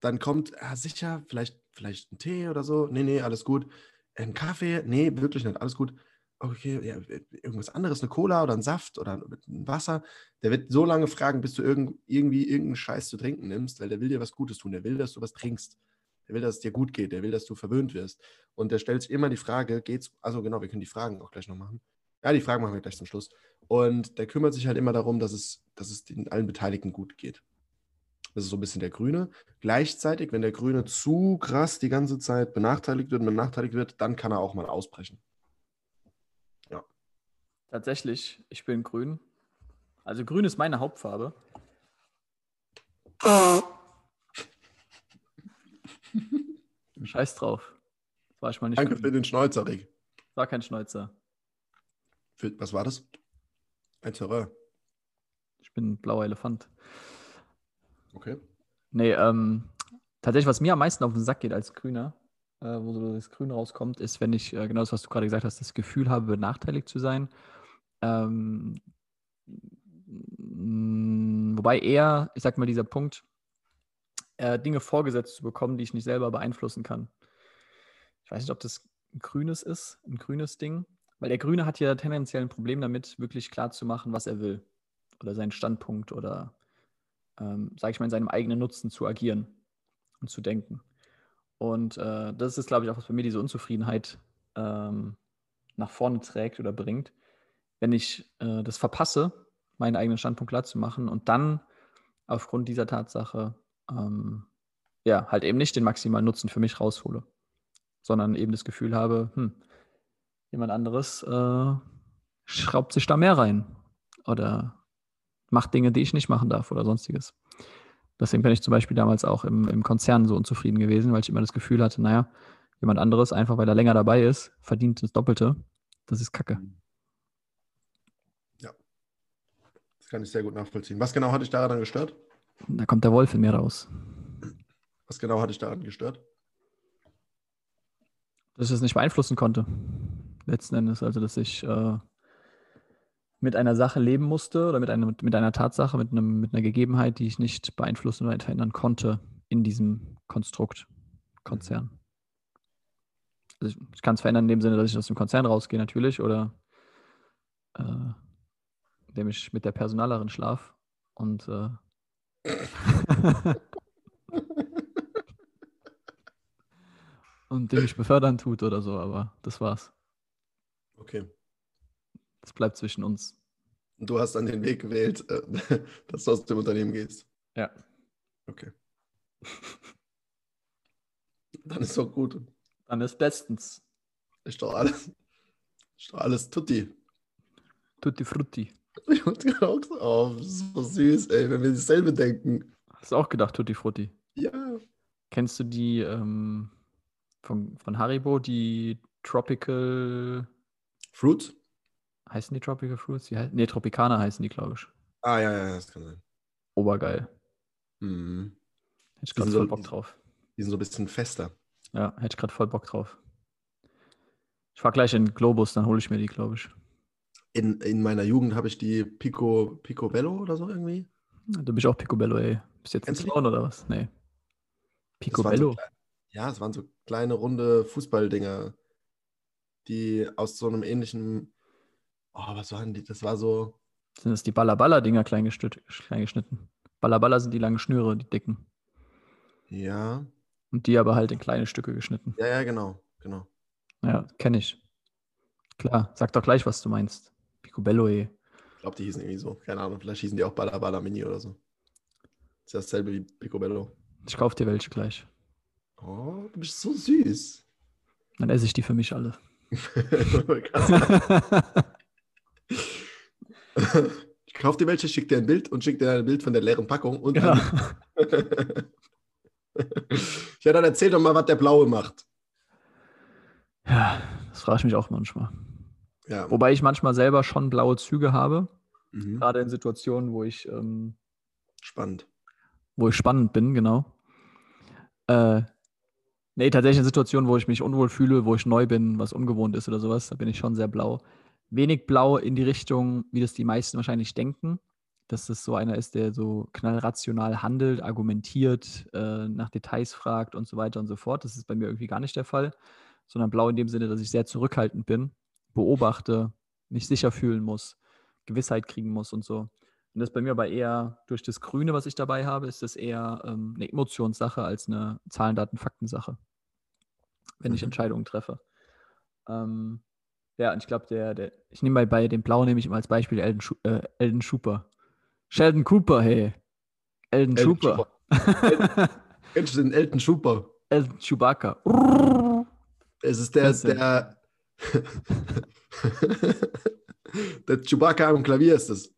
[SPEAKER 1] dann kommt, ah, sicher, vielleicht, vielleicht ein Tee oder so. Nee, nee, alles gut. Ein Kaffee? Nee, wirklich nicht, alles gut. Okay, ja, irgendwas anderes, eine Cola oder ein Saft oder ein Wasser. Der wird so lange fragen, bis du irgend, irgendwie irgendeinen Scheiß zu trinken nimmst, weil der will dir was Gutes tun. Der will, dass du was trinkst. Der will, dass es dir gut geht. Der will, dass du verwöhnt wirst. Und der stellt sich immer die Frage, geht's, also genau, wir können die Fragen auch gleich noch machen. Ja, die Fragen machen wir gleich zum Schluss. Und der kümmert sich halt immer darum, dass es, dass es den allen Beteiligten gut geht. Das ist so ein bisschen der Grüne. Gleichzeitig, wenn der Grüne zu krass die ganze Zeit benachteiligt wird und benachteiligt wird, dann kann er auch mal ausbrechen.
[SPEAKER 2] Tatsächlich, ich bin grün. Also grün ist meine Hauptfarbe. Scheiß drauf. War ich mal nicht
[SPEAKER 1] Danke
[SPEAKER 2] grün.
[SPEAKER 1] für den Schnäuzer, Rick.
[SPEAKER 2] War kein Schnäuzer.
[SPEAKER 1] Für, was war das? Ein Terror.
[SPEAKER 2] Ich bin ein blauer Elefant.
[SPEAKER 1] Okay.
[SPEAKER 2] Nee, ähm, tatsächlich, was mir am meisten auf den Sack geht als Grüner, äh, wo so das Grün rauskommt, ist, wenn ich, äh, genau das, was du gerade gesagt hast, das Gefühl habe, benachteiligt zu sein. Ähm, mh, wobei eher, ich sag mal, dieser Punkt, äh, Dinge vorgesetzt zu bekommen, die ich nicht selber beeinflussen kann. Ich weiß nicht, ob das ein grünes ist, ein grünes Ding, weil der Grüne hat ja tendenziell ein Problem damit, wirklich klar zu machen, was er will. Oder seinen Standpunkt oder ähm, sage ich mal, in seinem eigenen Nutzen zu agieren und zu denken. Und äh, das ist, glaube ich, auch, was bei mir diese Unzufriedenheit ähm, nach vorne trägt oder bringt, wenn ich äh, das verpasse, meinen eigenen Standpunkt klar zu machen und dann aufgrund dieser Tatsache ähm, ja, halt eben nicht den maximalen Nutzen für mich raushole, sondern eben das Gefühl habe, hm, jemand anderes äh, schraubt sich da mehr rein oder macht Dinge, die ich nicht machen darf oder sonstiges. Deswegen bin ich zum Beispiel damals auch im, im Konzern so unzufrieden gewesen, weil ich immer das Gefühl hatte, naja, jemand anderes, einfach weil er länger dabei ist, verdient das Doppelte. Das ist Kacke.
[SPEAKER 1] Das kann ich sehr gut nachvollziehen. Was genau hat dich daran gestört?
[SPEAKER 2] Da kommt der Wolf in mir raus.
[SPEAKER 1] Was genau hat dich daran gestört?
[SPEAKER 2] Dass ich das nicht beeinflussen konnte. Letzten Endes. Also, dass ich äh, mit einer Sache leben musste oder mit, einem, mit einer Tatsache, mit, einem, mit einer Gegebenheit, die ich nicht beeinflussen oder verändern konnte in diesem Konstrukt, Konzern. Also ich, ich kann es verändern in dem Sinne, dass ich aus dem Konzern rausgehe, natürlich, oder äh, indem ich mit der Personalerin schlaf und äh, und den mich befördern tut oder so, aber das war's.
[SPEAKER 1] Okay.
[SPEAKER 2] Das bleibt zwischen uns.
[SPEAKER 1] Du hast dann den Weg gewählt, äh, dass du aus dem Unternehmen gehst.
[SPEAKER 2] Ja.
[SPEAKER 1] Okay. Dann ist doch gut.
[SPEAKER 2] Dann ist bestens.
[SPEAKER 1] Ist doch alles. Ist doch alles tutti.
[SPEAKER 2] Tutti frutti.
[SPEAKER 1] Ich hab gerade auch gesagt, oh, das ist so süß, ey, wenn wir dasselbe denken.
[SPEAKER 2] Hast du auch gedacht, Tutti frutti?
[SPEAKER 1] Ja.
[SPEAKER 2] Kennst du die ähm, von, von Haribo, die Tropical,
[SPEAKER 1] Fruit?
[SPEAKER 2] heißen die Tropical Fruits? Die heißen, nee, Tropicana heißen die, glaube ich.
[SPEAKER 1] Ah, ja, ja, das kann sein.
[SPEAKER 2] Obergeil.
[SPEAKER 1] Mhm.
[SPEAKER 2] Hätte ich gerade voll
[SPEAKER 1] so-
[SPEAKER 2] Bock drauf.
[SPEAKER 1] Die sind so ein bisschen fester.
[SPEAKER 2] Ja, hätte ich gerade voll Bock drauf. Ich fahr gleich in Globus, dann hole ich mir die, glaube ich.
[SPEAKER 1] In, in meiner Jugend habe ich die Pico, Picobello oder so irgendwie.
[SPEAKER 2] Du bist auch Picobello, ey. Bist jetzt ein
[SPEAKER 1] Kennst du die?
[SPEAKER 2] Clown oder was? Nee.
[SPEAKER 1] So
[SPEAKER 2] Picobello?
[SPEAKER 1] klei- ja, es waren so kleine, runde Fußballdinger, die aus so einem ähnlichen. Oh, was waren die? Das war so.
[SPEAKER 2] Sind das die Balla-Balla-Dinger klein, gestüt- klein geschnitten? Balla-Balla sind die langen Schnüre, die dicken.
[SPEAKER 1] Ja.
[SPEAKER 2] Und die aber halt in kleine Stücke geschnitten.
[SPEAKER 1] Ja, ja, genau. Genau.
[SPEAKER 2] Ja, kenne ich. Klar, sag doch gleich, was du meinst. Picobello, ey.
[SPEAKER 1] Ich glaube, die hießen irgendwie so. Keine Ahnung, vielleicht hießen die auch Balla Balla Mini oder so. Ist ja dasselbe wie Picobello.
[SPEAKER 2] Ich kauf dir welche gleich.
[SPEAKER 1] Oh, du bist so süß.
[SPEAKER 2] Dann esse ich die für mich alle.
[SPEAKER 1] ich kauf dir welche, schick dir ein Bild und schick dir ein Bild von der leeren Packung. Und
[SPEAKER 2] Genau.
[SPEAKER 1] dann, ja, dann erzähl doch mal, was der Blaue macht.
[SPEAKER 2] Ja, das frage ich mich auch manchmal.
[SPEAKER 1] Ja.
[SPEAKER 2] Wobei ich manchmal selber schon blaue Züge habe,
[SPEAKER 1] Mhm.
[SPEAKER 2] gerade in Situationen, wo ich, ähm,
[SPEAKER 1] Spannend.
[SPEAKER 2] wo ich spannend bin, genau. Äh, nee, tatsächlich in Situationen, wo ich mich unwohl fühle, wo ich neu bin, was ungewohnt ist oder sowas, da bin ich schon sehr blau. Wenig blau in die Richtung, wie das die meisten wahrscheinlich denken, dass das so einer ist, der so knallrational handelt, argumentiert, äh, nach Details fragt und so weiter und so fort. Das ist bei mir irgendwie gar nicht der Fall, sondern blau in dem Sinne, dass ich sehr zurückhaltend bin, beobachte, mich sicher fühlen muss, Gewissheit kriegen muss und so. Und das bei mir aber eher durch das Grüne, was ich dabei habe, ist das eher ähm, eine Emotionssache als eine Zahlen, Daten, Fakten-Sache, wenn ich
[SPEAKER 1] Mhm.
[SPEAKER 2] Entscheidungen treffe. Ähm, ja, und ich glaube, der, der, ich nehme bei, bei dem Blau nehme ich immer als Beispiel Elden, Schu äh, Elden Cooper. Sheldon Cooper, hey. Elden,
[SPEAKER 1] Elton
[SPEAKER 2] Cooper.
[SPEAKER 1] Kennst du den Elton Schuper?
[SPEAKER 2] Elden Chewbacca.
[SPEAKER 1] Es ist der, der. Der Chewbacca am Klavier ist es.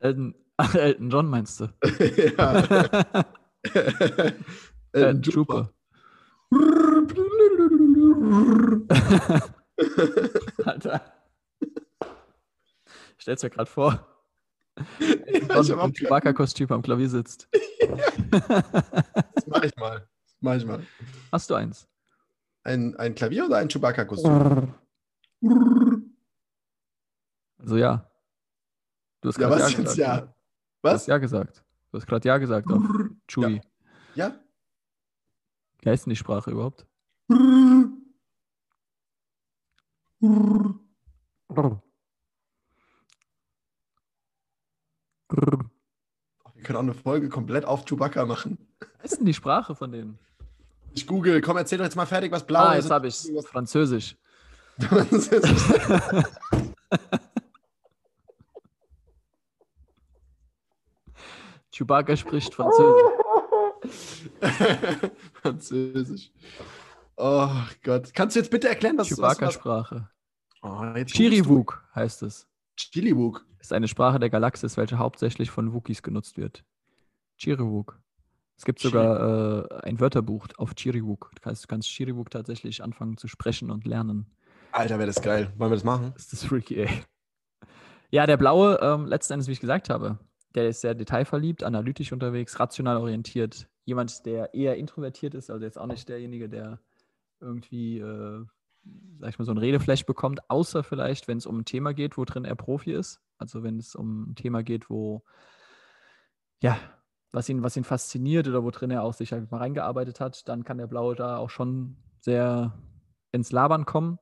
[SPEAKER 2] Elton, Elton John meinst du?
[SPEAKER 1] ja.
[SPEAKER 2] Elton Trooper. Alter. Stell's dir gerade vor.
[SPEAKER 1] Ja, ich
[SPEAKER 2] dem Chewbacca-Kostüm am Klavier sitzt.
[SPEAKER 1] Das mach ich mal. Das mach ich mal.
[SPEAKER 2] Hast du eins?
[SPEAKER 1] Ein, ein Klavier oder ein Chewbacca-Kostüm?
[SPEAKER 2] Also ja. Du hast
[SPEAKER 1] Ja,
[SPEAKER 2] gerade
[SPEAKER 1] was
[SPEAKER 2] ja
[SPEAKER 1] jetzt
[SPEAKER 2] gesagt.
[SPEAKER 1] ja?
[SPEAKER 2] Du hast
[SPEAKER 1] Was?
[SPEAKER 2] ja gesagt. Du hast gerade ja gesagt auf Chewie.
[SPEAKER 1] Ja?
[SPEAKER 2] Wie heißt denn die Sprache überhaupt?
[SPEAKER 1] Wir können auch eine Folge komplett auf Chewbacca machen.
[SPEAKER 2] Wie heißt denn die Sprache von denen?
[SPEAKER 1] Ich google. Komm, erzähl doch jetzt mal fertig, was blau
[SPEAKER 2] ah,
[SPEAKER 1] ist.
[SPEAKER 2] jetzt habe ich Französisch. Chewbacca spricht Französisch.
[SPEAKER 1] Französisch. Oh Gott. Kannst du jetzt bitte erklären, was was- was-
[SPEAKER 2] Chewbacca-Sprache.
[SPEAKER 1] Oh, jetzt
[SPEAKER 2] Chiriwuk heißt es.
[SPEAKER 1] Chiliwuk.
[SPEAKER 2] Ist eine Sprache der Galaxis, welche hauptsächlich von Wookies genutzt wird. Chiriwuk. Es gibt sogar äh, ein Wörterbuch auf Chiriwuk. Du kannst, du kannst Chiriwuk tatsächlich anfangen zu sprechen und lernen.
[SPEAKER 1] Alter, wäre das geil. Wollen wir das machen?
[SPEAKER 2] Das ist freaky, ey. Ja, der Blaue, ähm, letzten Endes, wie ich gesagt habe, der ist sehr detailverliebt, analytisch unterwegs, rational orientiert. Jemand, der eher introvertiert ist, also jetzt auch nicht derjenige, der irgendwie, äh, sag ich mal, so ein Redeflash bekommt, außer vielleicht, wenn es um ein Thema geht, wo drin er Profi ist. Also wenn es um ein Thema geht, wo, ja, was ihn, was ihn fasziniert oder wo drin er auch sich halt mal reingearbeitet hat, dann kann der Blaue da auch schon sehr ins Labern kommen.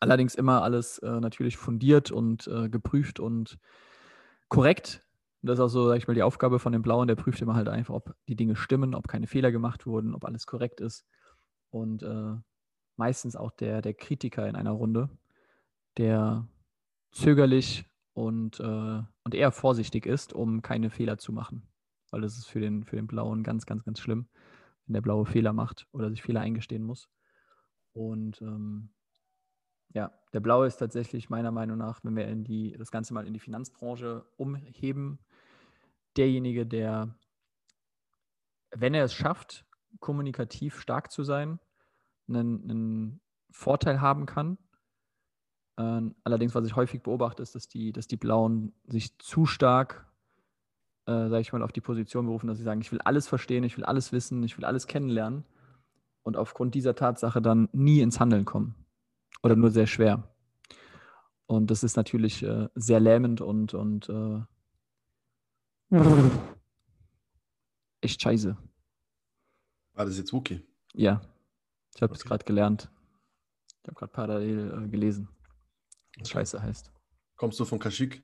[SPEAKER 2] Allerdings immer alles äh, natürlich fundiert und äh, geprüft und korrekt. Das ist auch so, sag ich mal, die Aufgabe von dem Blauen, der prüft immer halt einfach, ob die Dinge stimmen, ob keine Fehler gemacht wurden, ob alles korrekt ist. Und äh, meistens auch der, der Kritiker in einer Runde, der zögerlich und, äh, und eher vorsichtig ist, um keine Fehler zu machen. Weil das ist für den, für den Blauen ganz, ganz, ganz schlimm, wenn der Blaue Fehler macht oder sich Fehler eingestehen muss. Und ähm, ja, der Blaue ist tatsächlich meiner Meinung nach, wenn wir in die, das Ganze mal in die Finanzbranche umheben, derjenige, der, wenn er es schafft, kommunikativ stark zu sein, einen, einen Vorteil haben kann. Ähm, allerdings, was ich häufig beobachte, ist, dass die, dass die Blauen sich zu stark, äh, sage ich mal, auf die Position berufen, dass sie sagen, ich will alles verstehen, ich will alles wissen, ich will alles kennenlernen und aufgrund dieser Tatsache dann nie ins Handeln kommen oder nur sehr schwer. Und das ist natürlich äh, sehr lähmend und, und äh, echt scheiße.
[SPEAKER 1] War das jetzt Wookie?
[SPEAKER 2] Ja, ich habe es
[SPEAKER 1] Okay.
[SPEAKER 2] gerade gelernt. Ich habe gerade parallel äh, gelesen, was scheiße heißt.
[SPEAKER 1] Kommst du von Kashyyyk?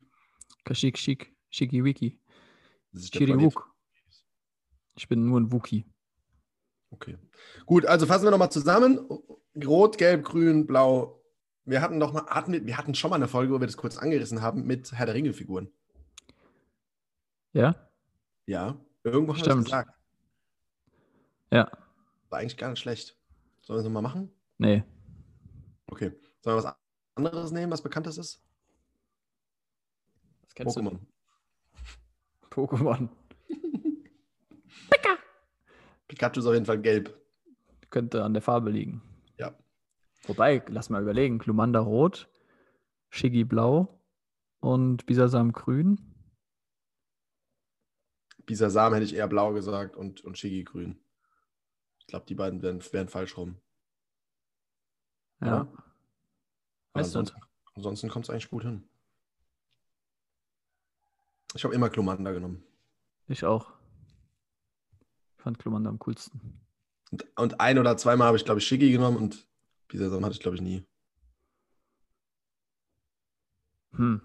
[SPEAKER 2] Kashik, Shik, Shiki, Wiki,
[SPEAKER 1] Das ist der Planet.
[SPEAKER 2] Chiriwuk. Ich bin nur ein Wookie.
[SPEAKER 1] Okay. Gut, also fassen wir nochmal zusammen. Rot, Gelb, Grün, Blau. Wir hatten doch mal, hatten wir, wir hatten schon mal eine Folge, wo wir das kurz angerissen haben mit Herr der Ringe-Figuren.
[SPEAKER 2] Ja?
[SPEAKER 1] Ja, irgendwo haben wir gesagt.
[SPEAKER 2] Ja.
[SPEAKER 1] War eigentlich gar nicht schlecht. Sollen wir es nochmal machen?
[SPEAKER 2] Nee.
[SPEAKER 1] Okay. Sollen wir was anderes nehmen, was bekanntes ist?
[SPEAKER 2] Was kennst
[SPEAKER 1] Pokémon.
[SPEAKER 2] du? Pokémon.
[SPEAKER 1] Pikachu ist auf jeden Fall gelb.
[SPEAKER 2] Könnte an der Farbe liegen.
[SPEAKER 1] Ja.
[SPEAKER 2] Wobei, lass mal überlegen. Glumanda rot, Shiggy blau und Bisasam grün.
[SPEAKER 1] Bisasam hätte ich eher blau gesagt und, und Shiggy grün. Ich glaube, die beiden wären, wären falsch rum.
[SPEAKER 2] Ja.
[SPEAKER 1] Ja.
[SPEAKER 2] Weißt du
[SPEAKER 1] ansonsten ansonsten kommt es eigentlich gut hin. Ich habe immer Klumanda genommen.
[SPEAKER 2] Ich auch. Ich fand Glumanda am coolsten.
[SPEAKER 1] Und, und ein oder zweimal habe ich, glaube ich, Shiggy genommen und Bisasam hatte ich, glaube ich, nie.
[SPEAKER 2] Hm.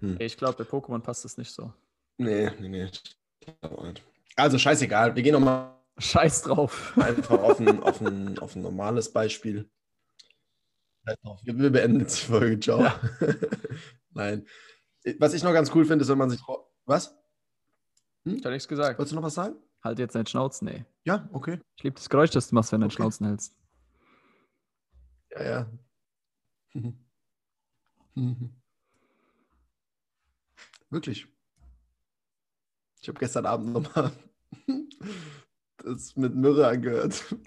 [SPEAKER 1] Hm.
[SPEAKER 2] Ich glaube, bei Pokémon passt das nicht so.
[SPEAKER 1] Nee, nee, nee. Ich glaub auch nicht. Also scheißegal. Wir gehen nochmal
[SPEAKER 2] Scheiß drauf.
[SPEAKER 1] einfach auf ein, auf, ein, auf ein normales Beispiel. Wir, wir beenden jetzt die Folge. Ciao.
[SPEAKER 2] Ja.
[SPEAKER 1] Nein. Was ich noch ganz cool finde, ist, wenn man sich. Was?
[SPEAKER 2] Ich habe nichts gesagt.
[SPEAKER 1] Wolltest du noch was sagen?
[SPEAKER 2] Halt jetzt deinen Schnauzen, ey.
[SPEAKER 1] Ja, okay.
[SPEAKER 2] Ich liebe das Geräusch, das du machst, wenn du deinen
[SPEAKER 1] Okay.
[SPEAKER 2] Schnauzen hältst.
[SPEAKER 1] Ja, ja. Wirklich. Ich habe gestern Abend nochmal das mit Myrrhe angehört.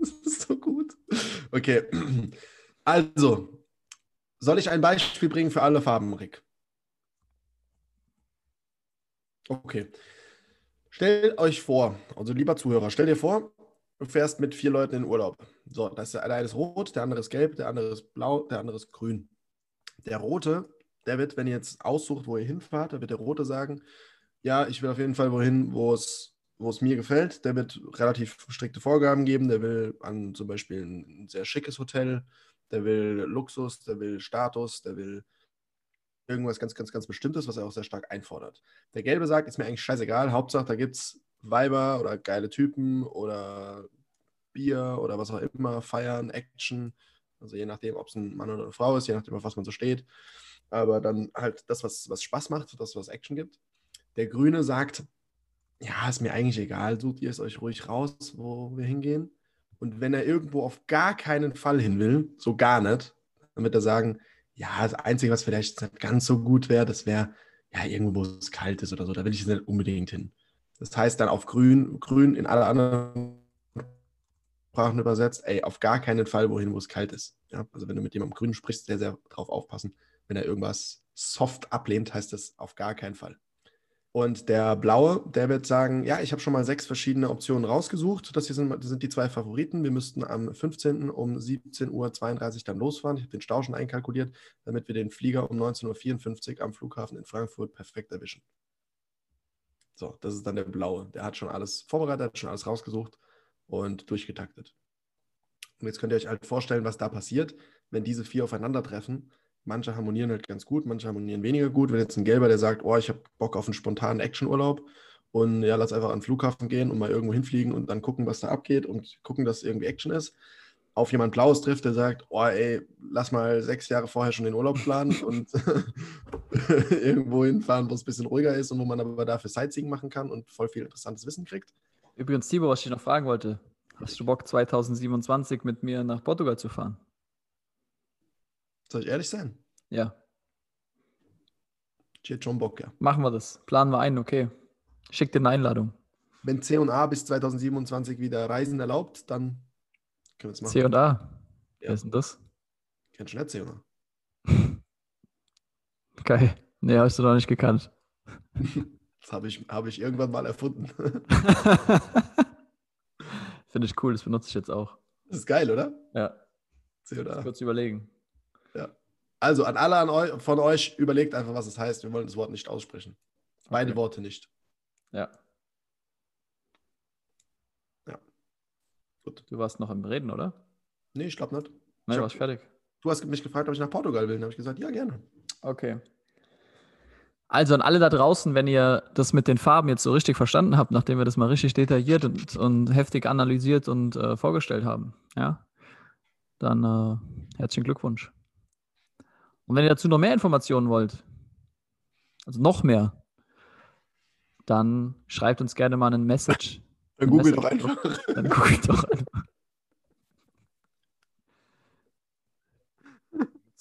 [SPEAKER 1] Das ist so gut. Okay. Also, soll ich ein Beispiel bringen für alle Farben, Rick? Okay. Stellt euch vor, also lieber Zuhörer, stell dir vor, du fährst mit vier Leuten in Urlaub. So, das ist der eine ist rot, der andere ist gelb, der andere ist blau, der andere ist grün. Der rote, der wird, wenn ihr jetzt aussucht, wo ihr hinfahrt, da wird der rote sagen, ja, ich will auf jeden Fall wohin, wo es wo es mir gefällt. Der wird relativ strikte Vorgaben geben. Der will an zum Beispiel ein sehr schickes Hotel, der will Luxus, der will Status, der will irgendwas ganz, ganz, ganz Bestimmtes, was er auch sehr stark einfordert. Der Gelbe sagt, ist mir eigentlich scheißegal, Hauptsache da gibt es Weiber oder geile Typen oder Bier oder was auch immer, Feiern, Action, also je nachdem, ob es ein Mann oder eine Frau ist, je nachdem, auf was man so steht. Aber dann halt das, was, was Spaß macht, das, was Action gibt. Der Grüne sagt, ja, ist mir eigentlich egal, sucht ihr es euch ruhig raus, wo wir hingehen. Und wenn er irgendwo auf gar keinen Fall hin will, so gar nicht, dann wird er sagen, ja, das Einzige, was vielleicht nicht ganz so gut wäre, das wäre ja irgendwo, wo es kalt ist oder so, da will ich jetzt nicht unbedingt hin. Das heißt dann auf grün, grün in alle anderen Sprachen übersetzt, ey, auf gar keinen Fall wohin, wo es kalt ist. Ja? Also wenn du mit jemandem grün sprichst, sehr, sehr drauf aufpassen. Wenn er irgendwas soft ablehnt, heißt das auf gar keinen Fall. Und der Blaue, der wird sagen, ja, ich habe schon mal sechs verschiedene Optionen rausgesucht. Das hier sind, das sind die zwei Favoriten. Wir müssten am 15. um 17.32 Uhr dann losfahren. Ich habe den Stau schon einkalkuliert, damit wir den Flieger um 19.54 Uhr am Flughafen in Frankfurt perfekt erwischen. So, das ist dann der Blaue. Der hat schon alles vorbereitet, hat schon alles rausgesucht und durchgetaktet. Und jetzt könnt ihr euch halt vorstellen, was da passiert, wenn diese vier aufeinandertreffen Manche harmonieren halt ganz gut, manche harmonieren weniger gut. Wenn jetzt ein Gelber, der sagt, oh, ich habe Bock auf einen spontanen Actionurlaub und ja, lass einfach an den Flughafen gehen und mal irgendwo hinfliegen und dann gucken, was da abgeht und gucken, dass irgendwie Action ist. Auf jemand Blaues trifft, der sagt, oh ey, lass mal sechs Jahre vorher schon den Urlaub planen und irgendwo hinfahren, wo es ein bisschen ruhiger ist und wo man aber dafür Sightseeing machen kann und voll viel interessantes Wissen kriegt.
[SPEAKER 2] Übrigens, Tibor, was ich noch fragen wollte, hast du Bock 2027 mit mir nach Portugal zu fahren?
[SPEAKER 1] Soll ich ehrlich sein?
[SPEAKER 2] Ja.
[SPEAKER 1] Ich hätte schon Bock, ja.
[SPEAKER 2] Machen wir das. Planen wir ein, okay. Schick dir eine Einladung.
[SPEAKER 1] Wenn C&A bis 2027 wieder Reisen erlaubt, dann können wir es machen.
[SPEAKER 2] C&A?
[SPEAKER 1] Ja.
[SPEAKER 2] Wer ist denn das?
[SPEAKER 1] Kennst du nicht C&A?
[SPEAKER 2] Geil. Nee, hast du noch nicht gekannt.
[SPEAKER 1] Das habe ich, hab ich irgendwann mal erfunden.
[SPEAKER 2] Finde ich cool, das benutze ich jetzt auch.
[SPEAKER 1] Das ist geil, oder?
[SPEAKER 2] Ja.
[SPEAKER 1] C&A.
[SPEAKER 2] Kurz überlegen.
[SPEAKER 1] Also an alle an eu von euch, überlegt einfach, was es heißt. Wir wollen das Wort nicht aussprechen. Beide
[SPEAKER 2] Okay.
[SPEAKER 1] Worte nicht.
[SPEAKER 2] Ja.
[SPEAKER 1] Ja. Gut.
[SPEAKER 2] Du warst noch im Reden, oder?
[SPEAKER 1] Nee, ich glaube nicht.
[SPEAKER 2] Nein,
[SPEAKER 1] Ich
[SPEAKER 2] du warst fertig.
[SPEAKER 1] Du hast mich gefragt, ob ich nach Portugal will. Dann habe ich gesagt, ja, gerne.
[SPEAKER 2] Okay. Also an alle da draußen, wenn ihr das mit den Farben jetzt so richtig verstanden habt, nachdem wir das mal richtig detailliert und, und heftig analysiert und äh, vorgestellt haben, ja, dann äh, herzlichen Glückwunsch. Und wenn ihr dazu noch mehr Informationen wollt, also noch mehr, dann schreibt uns gerne mal einen Message.
[SPEAKER 1] Dann
[SPEAKER 2] Eine
[SPEAKER 1] google doch einfach.
[SPEAKER 2] Dann guckt doch einfach.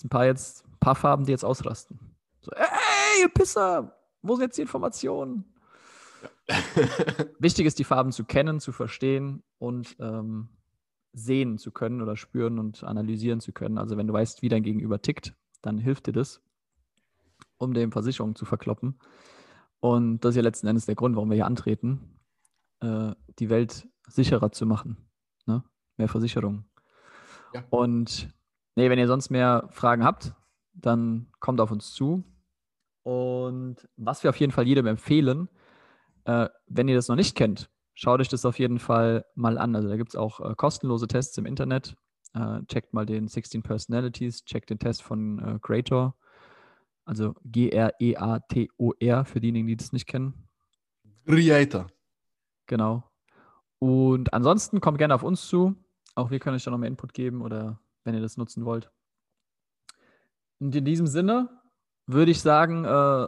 [SPEAKER 2] Ein paar jetzt, ein paar Farben, die jetzt ausrasten. So, ey, ihr Pisser, wo sind jetzt die Informationen? Wichtig ist, die Farben zu kennen, zu verstehen und ähm, sehen zu können oder spüren und analysieren zu können. Also wenn du weißt, wie dein Gegenüber tickt, dann hilft dir das, um dem Versicherungen zu verkloppen. Und das ist ja letzten Endes der Grund, warum wir hier antreten, äh, die Welt sicherer zu machen. Ne? Mehr Versicherungen.
[SPEAKER 1] Ja.
[SPEAKER 2] Und nee, wenn ihr sonst mehr Fragen habt, dann kommt auf uns zu. Und was wir auf jeden Fall jedem empfehlen, äh, wenn ihr das noch nicht kennt, schaut euch das auf jeden Fall mal an. Also da gibt es auch äh, kostenlose Tests im Internet. Äh, checkt mal den 16 Personalities, checkt den Test von äh, Creator. Also G-R-E-A-T-O-R für diejenigen, die das nicht kennen.
[SPEAKER 1] Creator.
[SPEAKER 2] Genau. Und ansonsten kommt gerne auf uns zu. Auch wir können euch da noch mehr Input geben oder wenn ihr das nutzen wollt. Und in diesem Sinne würde ich sagen, äh,